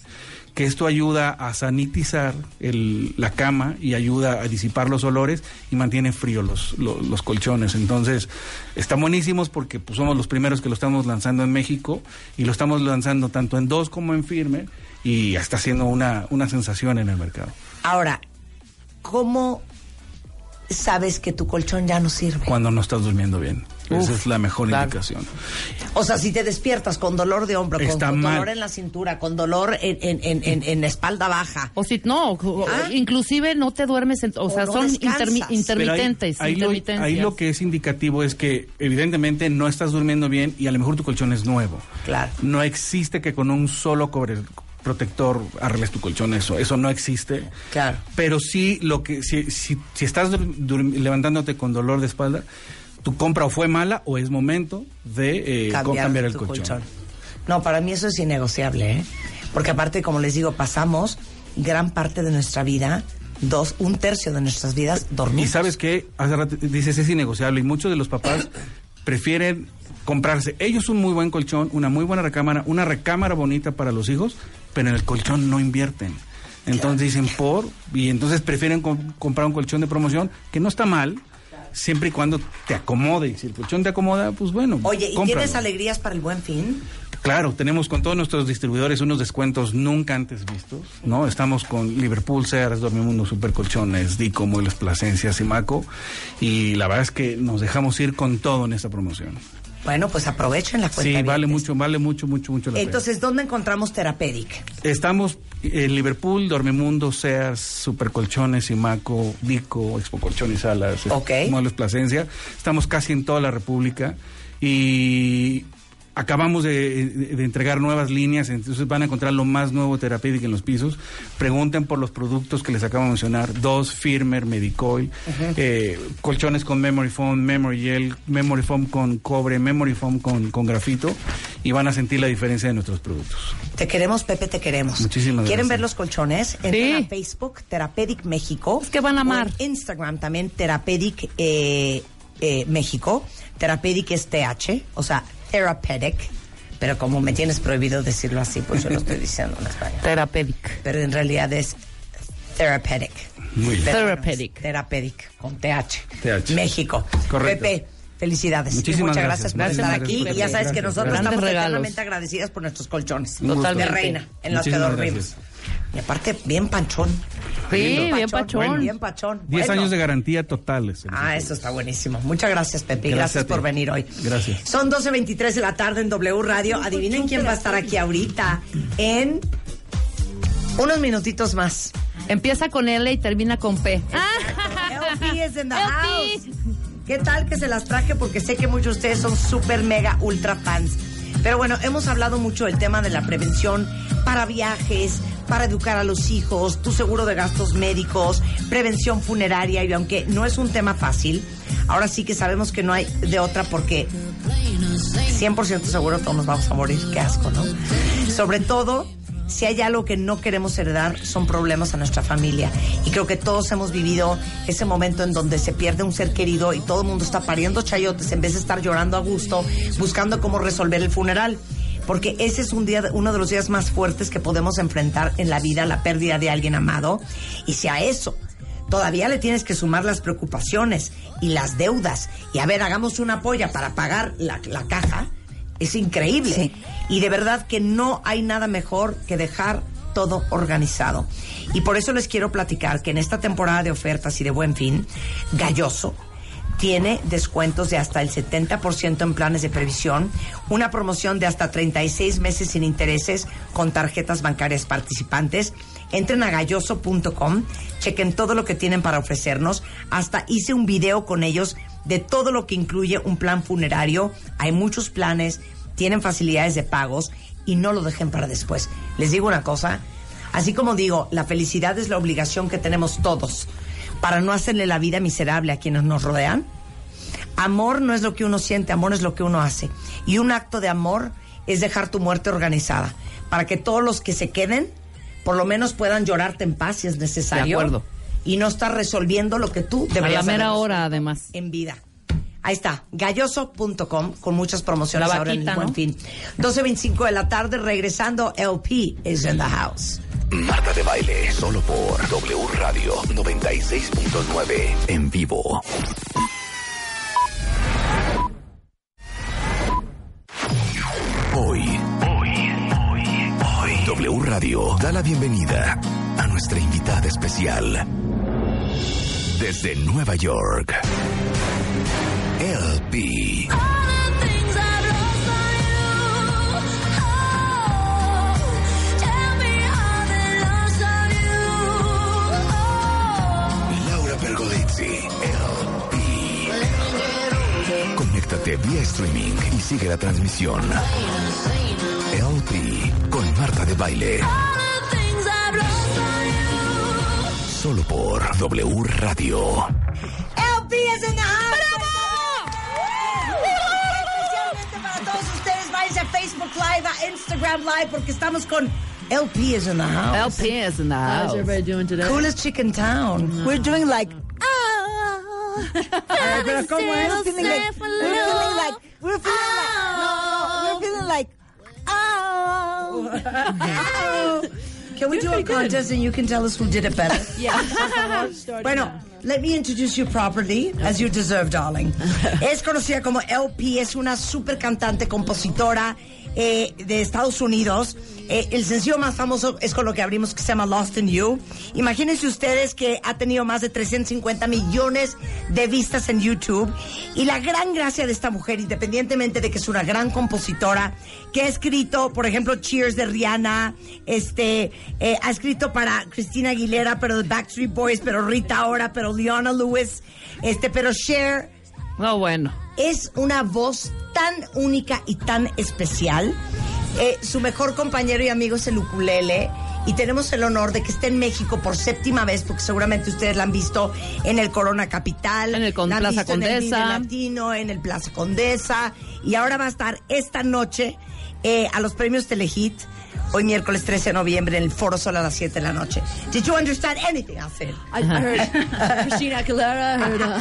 que esto ayuda a sanitizar el- la cama y ayuda a disipar los olores y mantiene frío los, lo- los, colchones. Entonces, están buenísimos porque pues, somos los primeros que lo estamos lanzando en México y lo estamos lanzando tanto en dos como en firme y está siendo una, una sensación en el mercado. Ahora, ¿cómo sabes que tu colchón ya no sirve? Cuando no estás durmiendo bien. Esa Uf, es la mejor claro. indicación. O sea, si te despiertas con dolor de hombro, con, Está con mal. dolor en la cintura, con dolor en, en, en, en- en la espalda baja. O si no, Ah. inclusive no te duermes, en- o, O sea, no son intermi- intermitentes. Pero ahí, ahí lo, intermitencias. ahí lo que es indicativo es que evidentemente no estás durmiendo bien y a lo mejor tu colchón es nuevo. Claro. No existe que con un solo cobre protector arregles tu colchón, eso, eso no existe. Claro. Pero sí lo que si, si, si estás levantándote con dolor de espalda, tu compra o fue mala o es momento de eh, cambiar, el colchón. No, para mí eso es innegociable, ¿eh? Porque aparte, como les digo, pasamos gran parte de nuestra vida, dos, un tercio de nuestras vidas Y dormidos. sabes que hace rato dices es innegociable y muchos de los papás prefieren comprarse ellos un muy buen colchón, una muy buena recámara, una recámara bonita para los hijos, pero en el colchón no invierten. Entonces dicen por y entonces prefieren com- comprar un colchón de promoción que no está mal siempre y cuando te acomode. Y si el colchón te acomoda, pues bueno. Oye, ¿y cómpralo. tienes alegrías para el buen fin? Claro, tenemos con todos nuestros distribuidores unos descuentos nunca antes vistos, ¿no? Estamos con Liverpool, Sears, Dormimundo, Super Colchones, Dico, Muebles Plasencia, Simaco, y la verdad es que nos dejamos ir con todo en esta promoción. Bueno, pues aprovechen la cuenta. Sí, vale mucho, vale mucho, mucho, mucho la pena. Entonces, ¿dónde encontramos Therapeutic? Estamos en Liverpool, Dormimundo, Sears, Super Colchones, Simaco, Dico, Expo Colchones Salas, Ok. Muebles Plasencia. Estamos casi en toda la República y Acabamos de, entregar nuevas líneas, entonces van a encontrar lo más nuevo Therapeutic en los pisos. Pregunten por los productos que les acabo de mencionar: DOS, Firmer, Medicoil, eh, colchones con Memory Foam, Memory Gel, Memory Foam con cobre, Memory Foam con, con grafito, y van a sentir la diferencia de nuestros productos. Te queremos, Pepe, te queremos. Muchísimas ¿Quieren gracias. ver los colchones? Entren a Facebook, Therapeutic México. Es que van a amar. Instagram también, Therapeutic eh, eh, México. Therapeutic es TH, o sea, Therapeutic. Pero como me tienes prohibido decirlo así, pues yo lo estoy diciendo en español. Therapeutic. Pero en realidad es Therapeutic. Muy bien. Therapeutic. Therapeutic, con TH. TH. México. Correcto. Pepe. Felicidades. Muchísimas Muchas gracias. gracias, por Gracias, estar gracias, aquí. Pepe. Y ya sabes que nosotros estamos eternamente agradecidas por nuestros colchones. Gusto. De Totalmente. reina, en los que dormimos. Y aparte, bien panchón. Sí, bien pachón. Bien pachón. 10 Bueno. años de garantía totales. Ah, eso está buenísimo. Muchas gracias, Pepe. Gracias por venir hoy. Gracias. Son 12.23 de la tarde en W Radio. Adivinen quién va a estar aquí ahorita en unos minutitos más. Empieza con L y termina con P. LP is in the house. ¿Qué tal que se las traje? Porque sé que muchos de ustedes son súper, mega, ultra fans. Pero bueno, hemos hablado mucho del tema de la prevención para viajes, para educar a los hijos, tu seguro de gastos médicos, prevención funeraria. Y aunque no es un tema fácil, ahora sí que sabemos que no hay de otra porque 100% seguro todos nos vamos a morir. Qué asco, ¿no? Sobre todo, si hay algo que no queremos heredar, son problemas a nuestra familia. Y creo que todos hemos vivido ese momento en donde se pierde un ser querido y todo el mundo está pariendo chayotes en vez de estar llorando a gusto, buscando cómo resolver el funeral. Porque ese es un día, uno de los días más fuertes que podemos enfrentar en la vida, la pérdida de alguien amado. Y si a eso todavía le tienes que sumar las preocupaciones y las deudas, y a ver, hagamos una polla para pagar la, la caja, es increíble. Y de verdad que no hay nada mejor que dejar todo organizado. Y por eso les quiero platicar que en esta temporada de ofertas y de buen fin, Galloso tiene descuentos de hasta el 70% en planes de previsión, una promoción de hasta 36 meses sin intereses con tarjetas bancarias participantes. Entren a galloso.com, chequen todo lo que tienen para ofrecernos. Hasta hice un video con ellos de todo lo que incluye un plan funerario. Hay muchos planes, tienen facilidades de pagos y no lo dejen para después. Les digo una cosa, así como digo, la felicidad es la obligación que tenemos todos para no hacerle la vida miserable a quienes nos rodean. Amor no es lo que uno siente, amor es lo que uno hace. Y un acto de amor es dejar tu muerte organizada, para que todos los que se queden, por lo menos puedan llorarte en paz si es necesario. De acuerdo. Y no estar resolviendo lo que tú A deberías la mera hora, además. en vida. Ahí está, galloso.com con muchas promociones La ahora en el vaquita, buen ¿no? fin. 12.25 de la tarde, regresando, LP is in the house. Marta de baile, solo por W Radio 96.9 en vivo. Hoy, hoy, hoy, hoy, W Radio da la bienvenida a nuestra invitada especial. Desde Nueva York, LP. Laura Pergolizzi, LP. Conéctate vía streaming y sigue la transmisión. LP con Marta de Baile. Solo por W Radio. LP is in the house. Especialmente para todos ustedes, váyanse a Facebook Live, a Instagram Live, porque estamos con LP is in the house. LP is in the How's everybody doing today? Coolest chick in town. We're doing like. Ah. [LAUGHS] Ay, pero ¿cómo es? We're feeling like. We're feeling like. We're feeling like. No, no, we're feeling like. Oh. [LAUGHS] oh. Can we do a contest and you can tell us who did it better? [LAUGHS] Yeah. [LAUGHS] Bueno, let me introduce you properly, as you deserve, darling. [LAUGHS] Es conocida como LP, es una super cantante, compositora eh, de Estados Unidos. Eh, el sencillo más famoso es con lo que abrimos, que se llama Lost in You. Imagínense ustedes que ha tenido más de 350 millones de vistas en YouTube. Y la gran gracia de esta mujer, independientemente de que es una gran compositora, que ha escrito, por ejemplo, Cheers de Rihanna, este, eh, ha escrito para Christina Aguilera, pero de Backstreet Boys, pero Rita Ora, pero Leona Lewis, este, pero Cher. No, bueno. Es una voz tan única y tan especial. Eh, su mejor compañero y amigo es el ukulele. Y tenemos el honor de que esté en México por séptima vez, porque seguramente ustedes la han visto en el Corona Capital, En el Con- la han Plaza visto en el Condesa. Latino, en el Plaza Condesa, y ahora va a estar esta noche eh, a los premios Telehit, hoy miércoles 13 de noviembre, en el Foro Sol a las 7 de la noche. Did you understand anything I said? I, heard Christina Aguilera, I heard uh,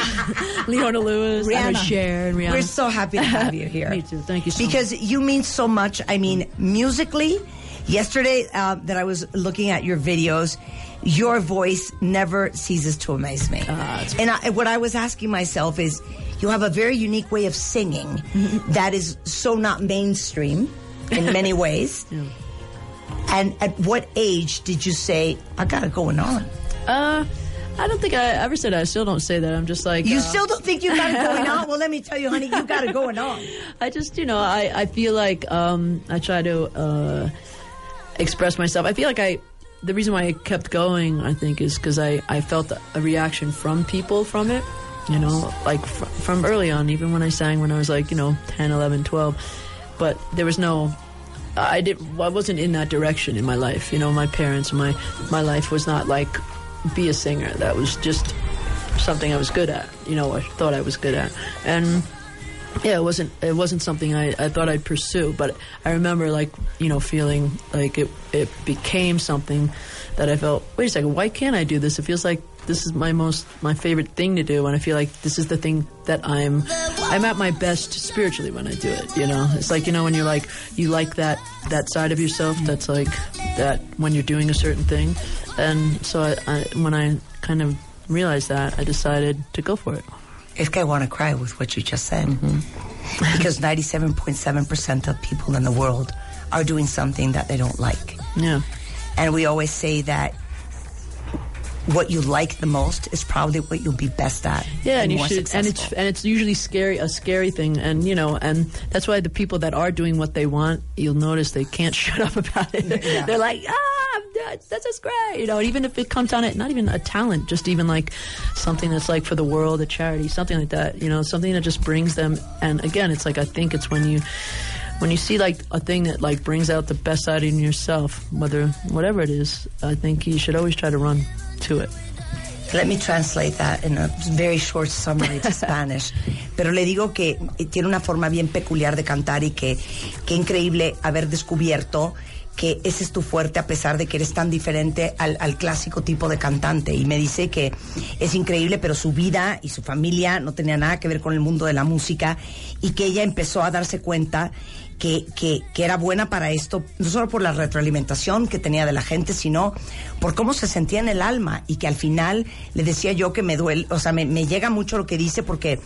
[LAUGHS] Leona Lewis, I heard Rihanna. Cher and Rihanna. We're so happy to have you [LAUGHS] here. Me too. Thank you so much. because you mean so much. I mean, musically, yesterday uh, that I was looking at your videos, your voice never ceases to amaze me. Ah, and I, what I was asking myself is, you have a very unique way of singing that is so not mainstream in many ways. [LAUGHS] And at what age did you say, I got it going on? Uh, I don't think I ever said that. I still don't say that. I'm just like You uh, still don't think you got it going on? [LAUGHS] Well, let me tell you, honey, you got it going on. I just, you know, I, I feel like um, I try to uh, express myself. I feel like I, the reason why I kept going, I think, is because I, I felt a reaction from people from it, you know, like fr- from early on, even when I sang when I was like, you know, 10, 11, 12. But there was no, I did, I wasn't in that direction in my life. You know, my parents, my, my life was not like be a singer. That was just something I was good at, you know, I thought I was good at. And yeah, it wasn't it wasn't something I, I thought I'd pursue, but I remember like you know feeling like it it became something that I felt. Wait a second, why can't I do this? It feels like this is my most my favorite thing to do, and I feel like this is the thing that I'm I'm at my best spiritually when I do it. You know, it's like you know when you're like you like that that side of yourself that's like that when you're doing a certain thing, and so I, I when I kind of realized that, I decided to go for it. It's I want to cry with what you just said. Mm-hmm. because 97.7% of people in the world are doing something that they don't like. Yeah. And we always say that what you like the most is probably what you'll be best at. Yeah, and you more should, and it's and it's usually scary, a scary thing, and you know, and that's why the people that are doing what they want, you'll notice they can't [LAUGHS] shut up about it. They're like, ah, that, that's just great, you know. and Even if it comes on it, not even a talent, just even like something that's like for the world, a charity, something like that, you know, something that just brings them. And again, it's like I think it's when you. When you see like a thing that like brings out the best side in yourself, whether whatever it is, I think you should always try to run to it. Let me translate that in a very short summary to [LAUGHS] Spanish. Pero le digo que eh, tiene una forma bien peculiar de cantar y que qué increíble haber descubierto que ese es tu fuerte a pesar de que eres tan diferente al, al clásico tipo de cantante. Y me dice que es increíble, pero su vida y su familia no tenía nada que ver con el mundo de la música y que ella empezó a darse cuenta que, que, que era buena para esto, no solo por la retroalimentación que tenía de la gente, sino por cómo se sentía en el alma. Y que al final le decía yo que me duele, o sea, me, me llega mucho lo que dice porque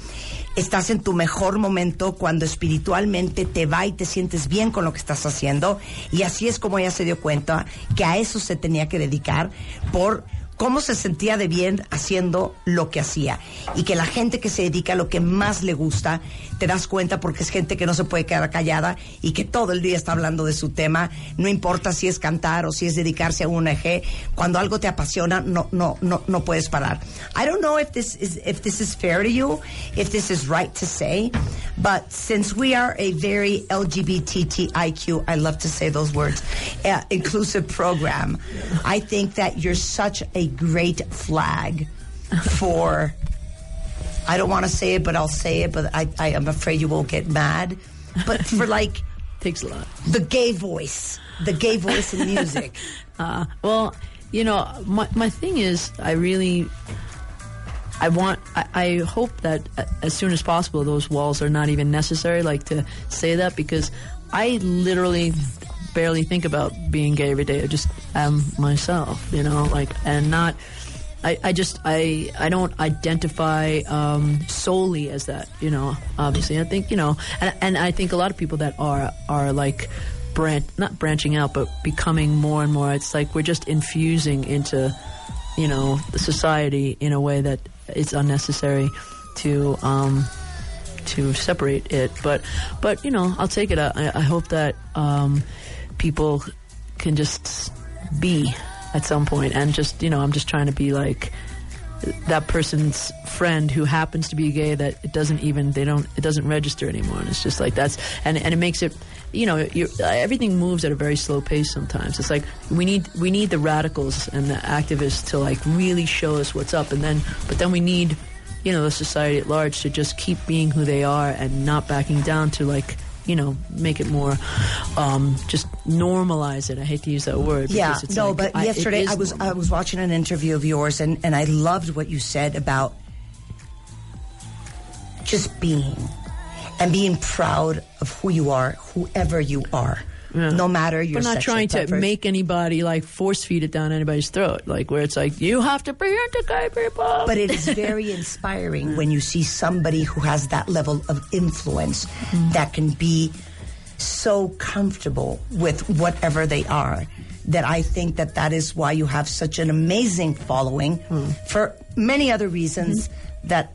estás en tu mejor momento cuando espiritualmente te va y te sientes bien con lo que estás haciendo. Y así es como ella se dio cuenta que a eso se tenía que dedicar por cómo se sentía de bien haciendo lo que hacía. Y que la gente que se dedica a lo que más le gusta te das cuenta porque es gente que no se puede quedar callada y que todo el día está hablando de su tema no importa si es cantar o si es dedicarse a un eje cuando algo te apasiona no no no no puedes parar. I don't know if this is if this is fair to you if this is right to say but since we are a very LGBTIQ I love to say those words uh, inclusive program I think that you're such a great flag for I don't want to say it, but I'll say it, but I, I am afraid you will get mad. But for [LAUGHS] like takes a lot. The gay voice. The gay voice in music. [LAUGHS] Uh, well, you know, my, my thing is, I really, I want, I, I hope that as soon as possible, those walls are not even necessary, like to say that, because I literally barely think about being gay every day. I just am myself, you know, like, and not, I, I just, I, I don't identify um, solely as that, you know, obviously. I think, you know, and, and I think a lot of people that are, are like, branch, not branching out, but becoming more and more. It's like we're just infusing into, you know, the society in a way that it's unnecessary to um, to separate it. But but you know, I'll take it. I, I hope that um, people can just be at some point and just you know, I'm just trying to be like that person's friend who happens to be gay that it doesn't even they don't it doesn't register anymore. And it's just like that's and and it makes it you know everything moves at a very slow pace sometimes. It's like we need we need the radicals and the activists to like really show us what's up and then but then we need you know the society at large to just keep being who they are and not backing down to like you know make it more um, just normalize it i hate to use that word Yeah, it's no, like, but I- yesterday I was normal. I was watching an interview of yours and and I loved what you said about just being and being proud of who you are, whoever you are, no matter your We're not trying to make anybody like force feed it down anybody's throat, like where it's like you have to be into gay people. But it is very inspiring [LAUGHS] when you see somebody who has that level of influence Mm-hmm. that can be so comfortable with whatever they are. That I think that that is why you have such an amazing following Mm. for many other reasons Mm-hmm. that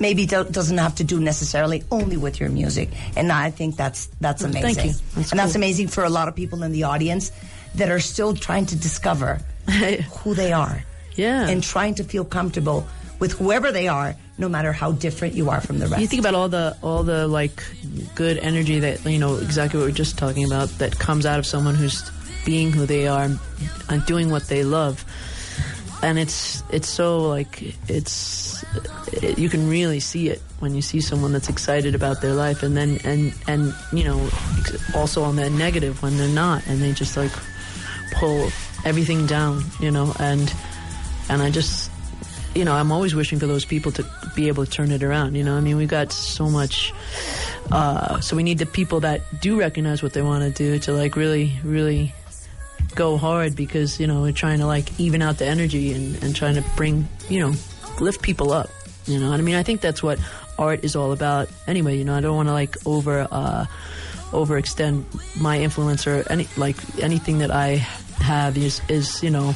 maybe do- doesn't have to do necessarily only with your music. And I think that's that's amazing. thank you. That's and that's amazing for a lot of people in the audience that are still trying to discover [LAUGHS] who they are. Yeah. And trying to feel comfortable with whoever they are, no matter how different you are from the rest. You think about all the all the like good energy that you know exactly what we are just talking about that comes out of someone who's being who they are and doing what they love, and it's it's so like it's it, you can really see it when you see someone that's excited about their life, and then and and you know also on the negative when they're not, and they just like pull everything down, you know, and and I just you know, I'm always wishing for those people to be able to turn it around. You know, I mean, we've got so much. Uh, so we need the people that do recognize what they want to do to like really, really go hard because you know we're trying to like even out the energy and, and trying to bring you know lift people up. You know, and I mean, I think that's what art is all about. Anyway, you know, I don't want to like over uh, overextend my influence or any like anything that I have is is you know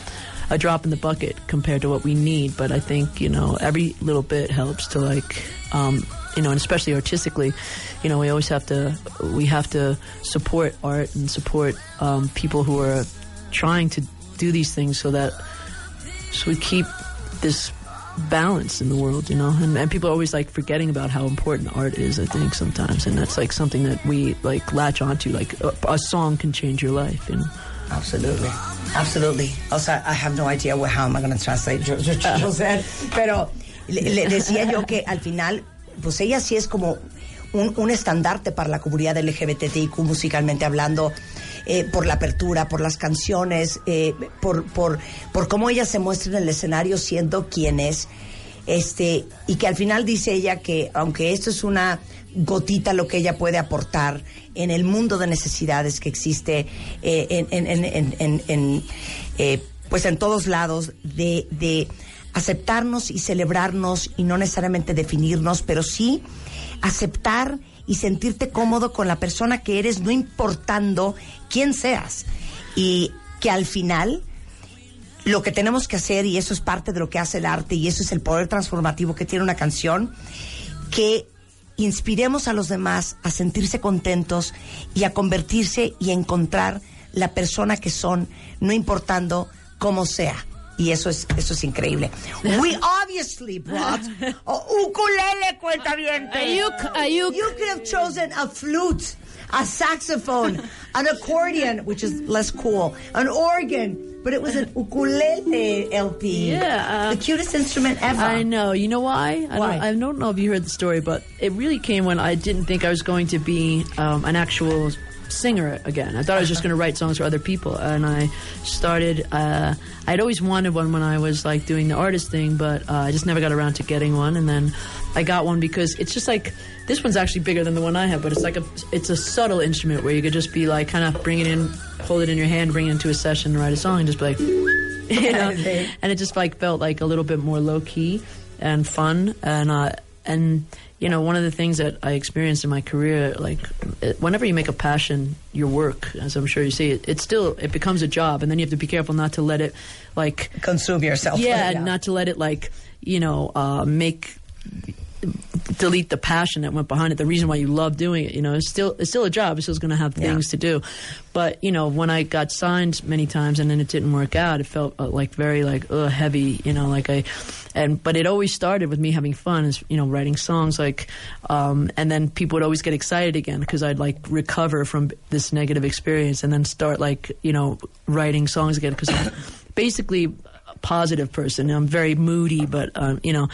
a drop in the bucket compared to what we need. But I think you know every little bit helps to like um, you know, and especially artistically, you know, we always have to we have to support art and support um, people who are trying to do these things so that so we keep this balance in the world, you know. And, and people are always like forgetting about how important art is. I think sometimes, and that's like something that we like latch onto. Like a, a song can change your life, you know. Absolutely. Absolutely. Also, I have no idea what, how am I going to translate Jo- Jo- Jo- José. Pero le, le decía yo que al final, pues ella sí es como un, un estandarte para la comunidad LGBTIQ musicalmente hablando, eh, por la apertura, por las canciones, eh, por, por, por cómo ella se muestra en el escenario siendo quien es. Este, y que al final dice ella que aunque esto es una gotita lo que ella puede aportar en el mundo de necesidades que existe eh, en, en- en- en- eh, pues en todos lados de, de aceptarnos y celebrarnos y no necesariamente definirnos, pero sí aceptar y sentirte cómodo con la persona que eres, no importando quién seas. Y que al final lo que tenemos que hacer, y eso es parte de lo que hace el arte, y eso es el poder transformativo que tiene una canción, que inspiremos a los demás a sentirse contentos y a convertirse y a encontrar la persona que son, no importando cómo sea. Y eso es, eso es increíble. [LAUGHS] We obviously brought a ukulele, cuenta bien. You could have chosen a flute, a saxophone, an accordion, which is less cool, an organ, but it was an ukulele LP. Yeah, uh, the cutest instrument ever. I know. You know why? I, Why? Don't, I don't know if you heard the story, but it really came when I didn't think I was going to be um, an actual singer again. I thought I was just going to write songs for other people, and I started. Uh, I'd always wanted one when I was like doing the artist thing, but uh, I just never got around to getting one. And then I got one because it's just like this one's actually bigger than the one I have, but it's like a it's a subtle instrument where you could just be like kind of bring it in, hold it in your hand, bring it into a session, and write a song, and just be like. [LAUGHS] you know, [LAUGHS] and it just like felt like a little bit more low key and fun, and uh, and you know, one of the things that I experienced in my career, like whenever you make a passion your work, as I'm sure you see, it, it still it becomes a job, and then you have to be careful not to let it like consume yourself. Yeah, Yeah. not to let it like you know uh, make delete the passion that went behind it. The reason why you love doing it, you know, it's still it's still a job. It's still going to have Yeah. things to do. But you know, when I got signed many times and then it didn't work out, it felt uh, like very like uh, heavy. You know, like I and but it always started with me having fun, is you know, writing songs like, um, and then people would always get excited again because I'd like recover from this negative experience and then start like you know writing songs again because I'm [COUGHS] basically a positive person. I'm very moody, but um, you know.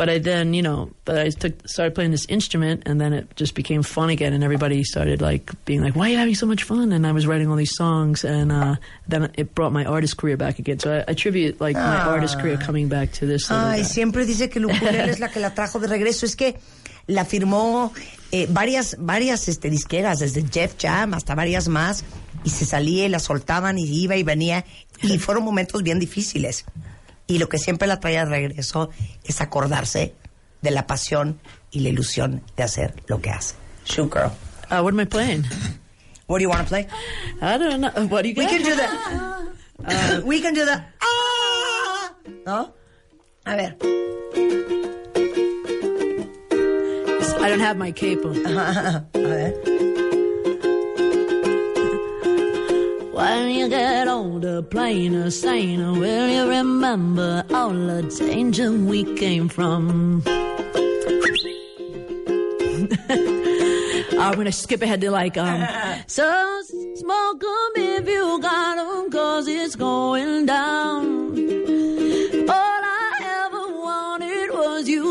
But I then, you know, but I took, started playing this instrument, and then it just became fun again, and everybody started like being like, "Why are you having so much fun?" And I was writing all these songs, and uh, then it brought my artist career back again. So I attribute like my Ah. artist career coming back to this. Ay, siempre dice que el ukulele es la que la trajo de regreso. Es que la firmó eh, varias, varias este, disqueras, desde Jeff Jam hasta varias más, y se salía y la soltaban y iba y venía, y fueron momentos bien difíciles. Y lo que siempre la traía de regreso es acordarse de la pasión y la ilusión de hacer lo que hace. Shoot girl. Uh, what am I playing? What do you want to play? I don't know. What do you We got? can do the. Uh, we can do the. Ah, ¿No? A ver. I don't have my cape on. [LAUGHS] A ver. When you get older, plainer, saner, will you remember all the danger we came from? [LAUGHS] I'm gonna skip ahead to like, um, [LAUGHS] so smoke 'em if you got 'em, cause it's going down. All I ever wanted was you.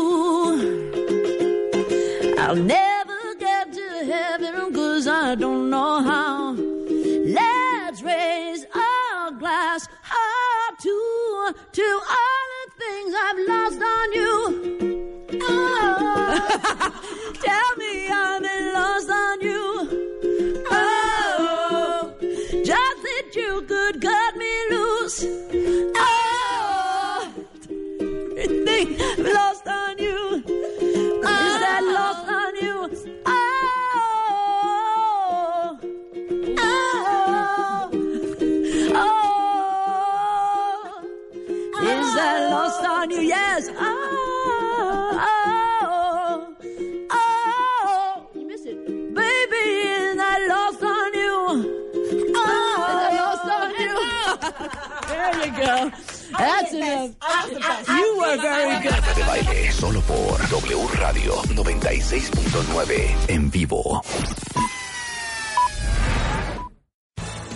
I'll never get to heaven cause I don't know how. To, all the things I've lost on you. Oh, [LAUGHS] tell me I've been lost on you. Oh, just that you could cut me loose. Oh, [LAUGHS] think lost on you. Is that lost on you? Yes. Oh, oh, oh. You miss it. Baby, is that lost on you? Oh, is that lost on you? there you go. That's enough. You were very good. De baile, solo por W Radio 96.9 en vivo.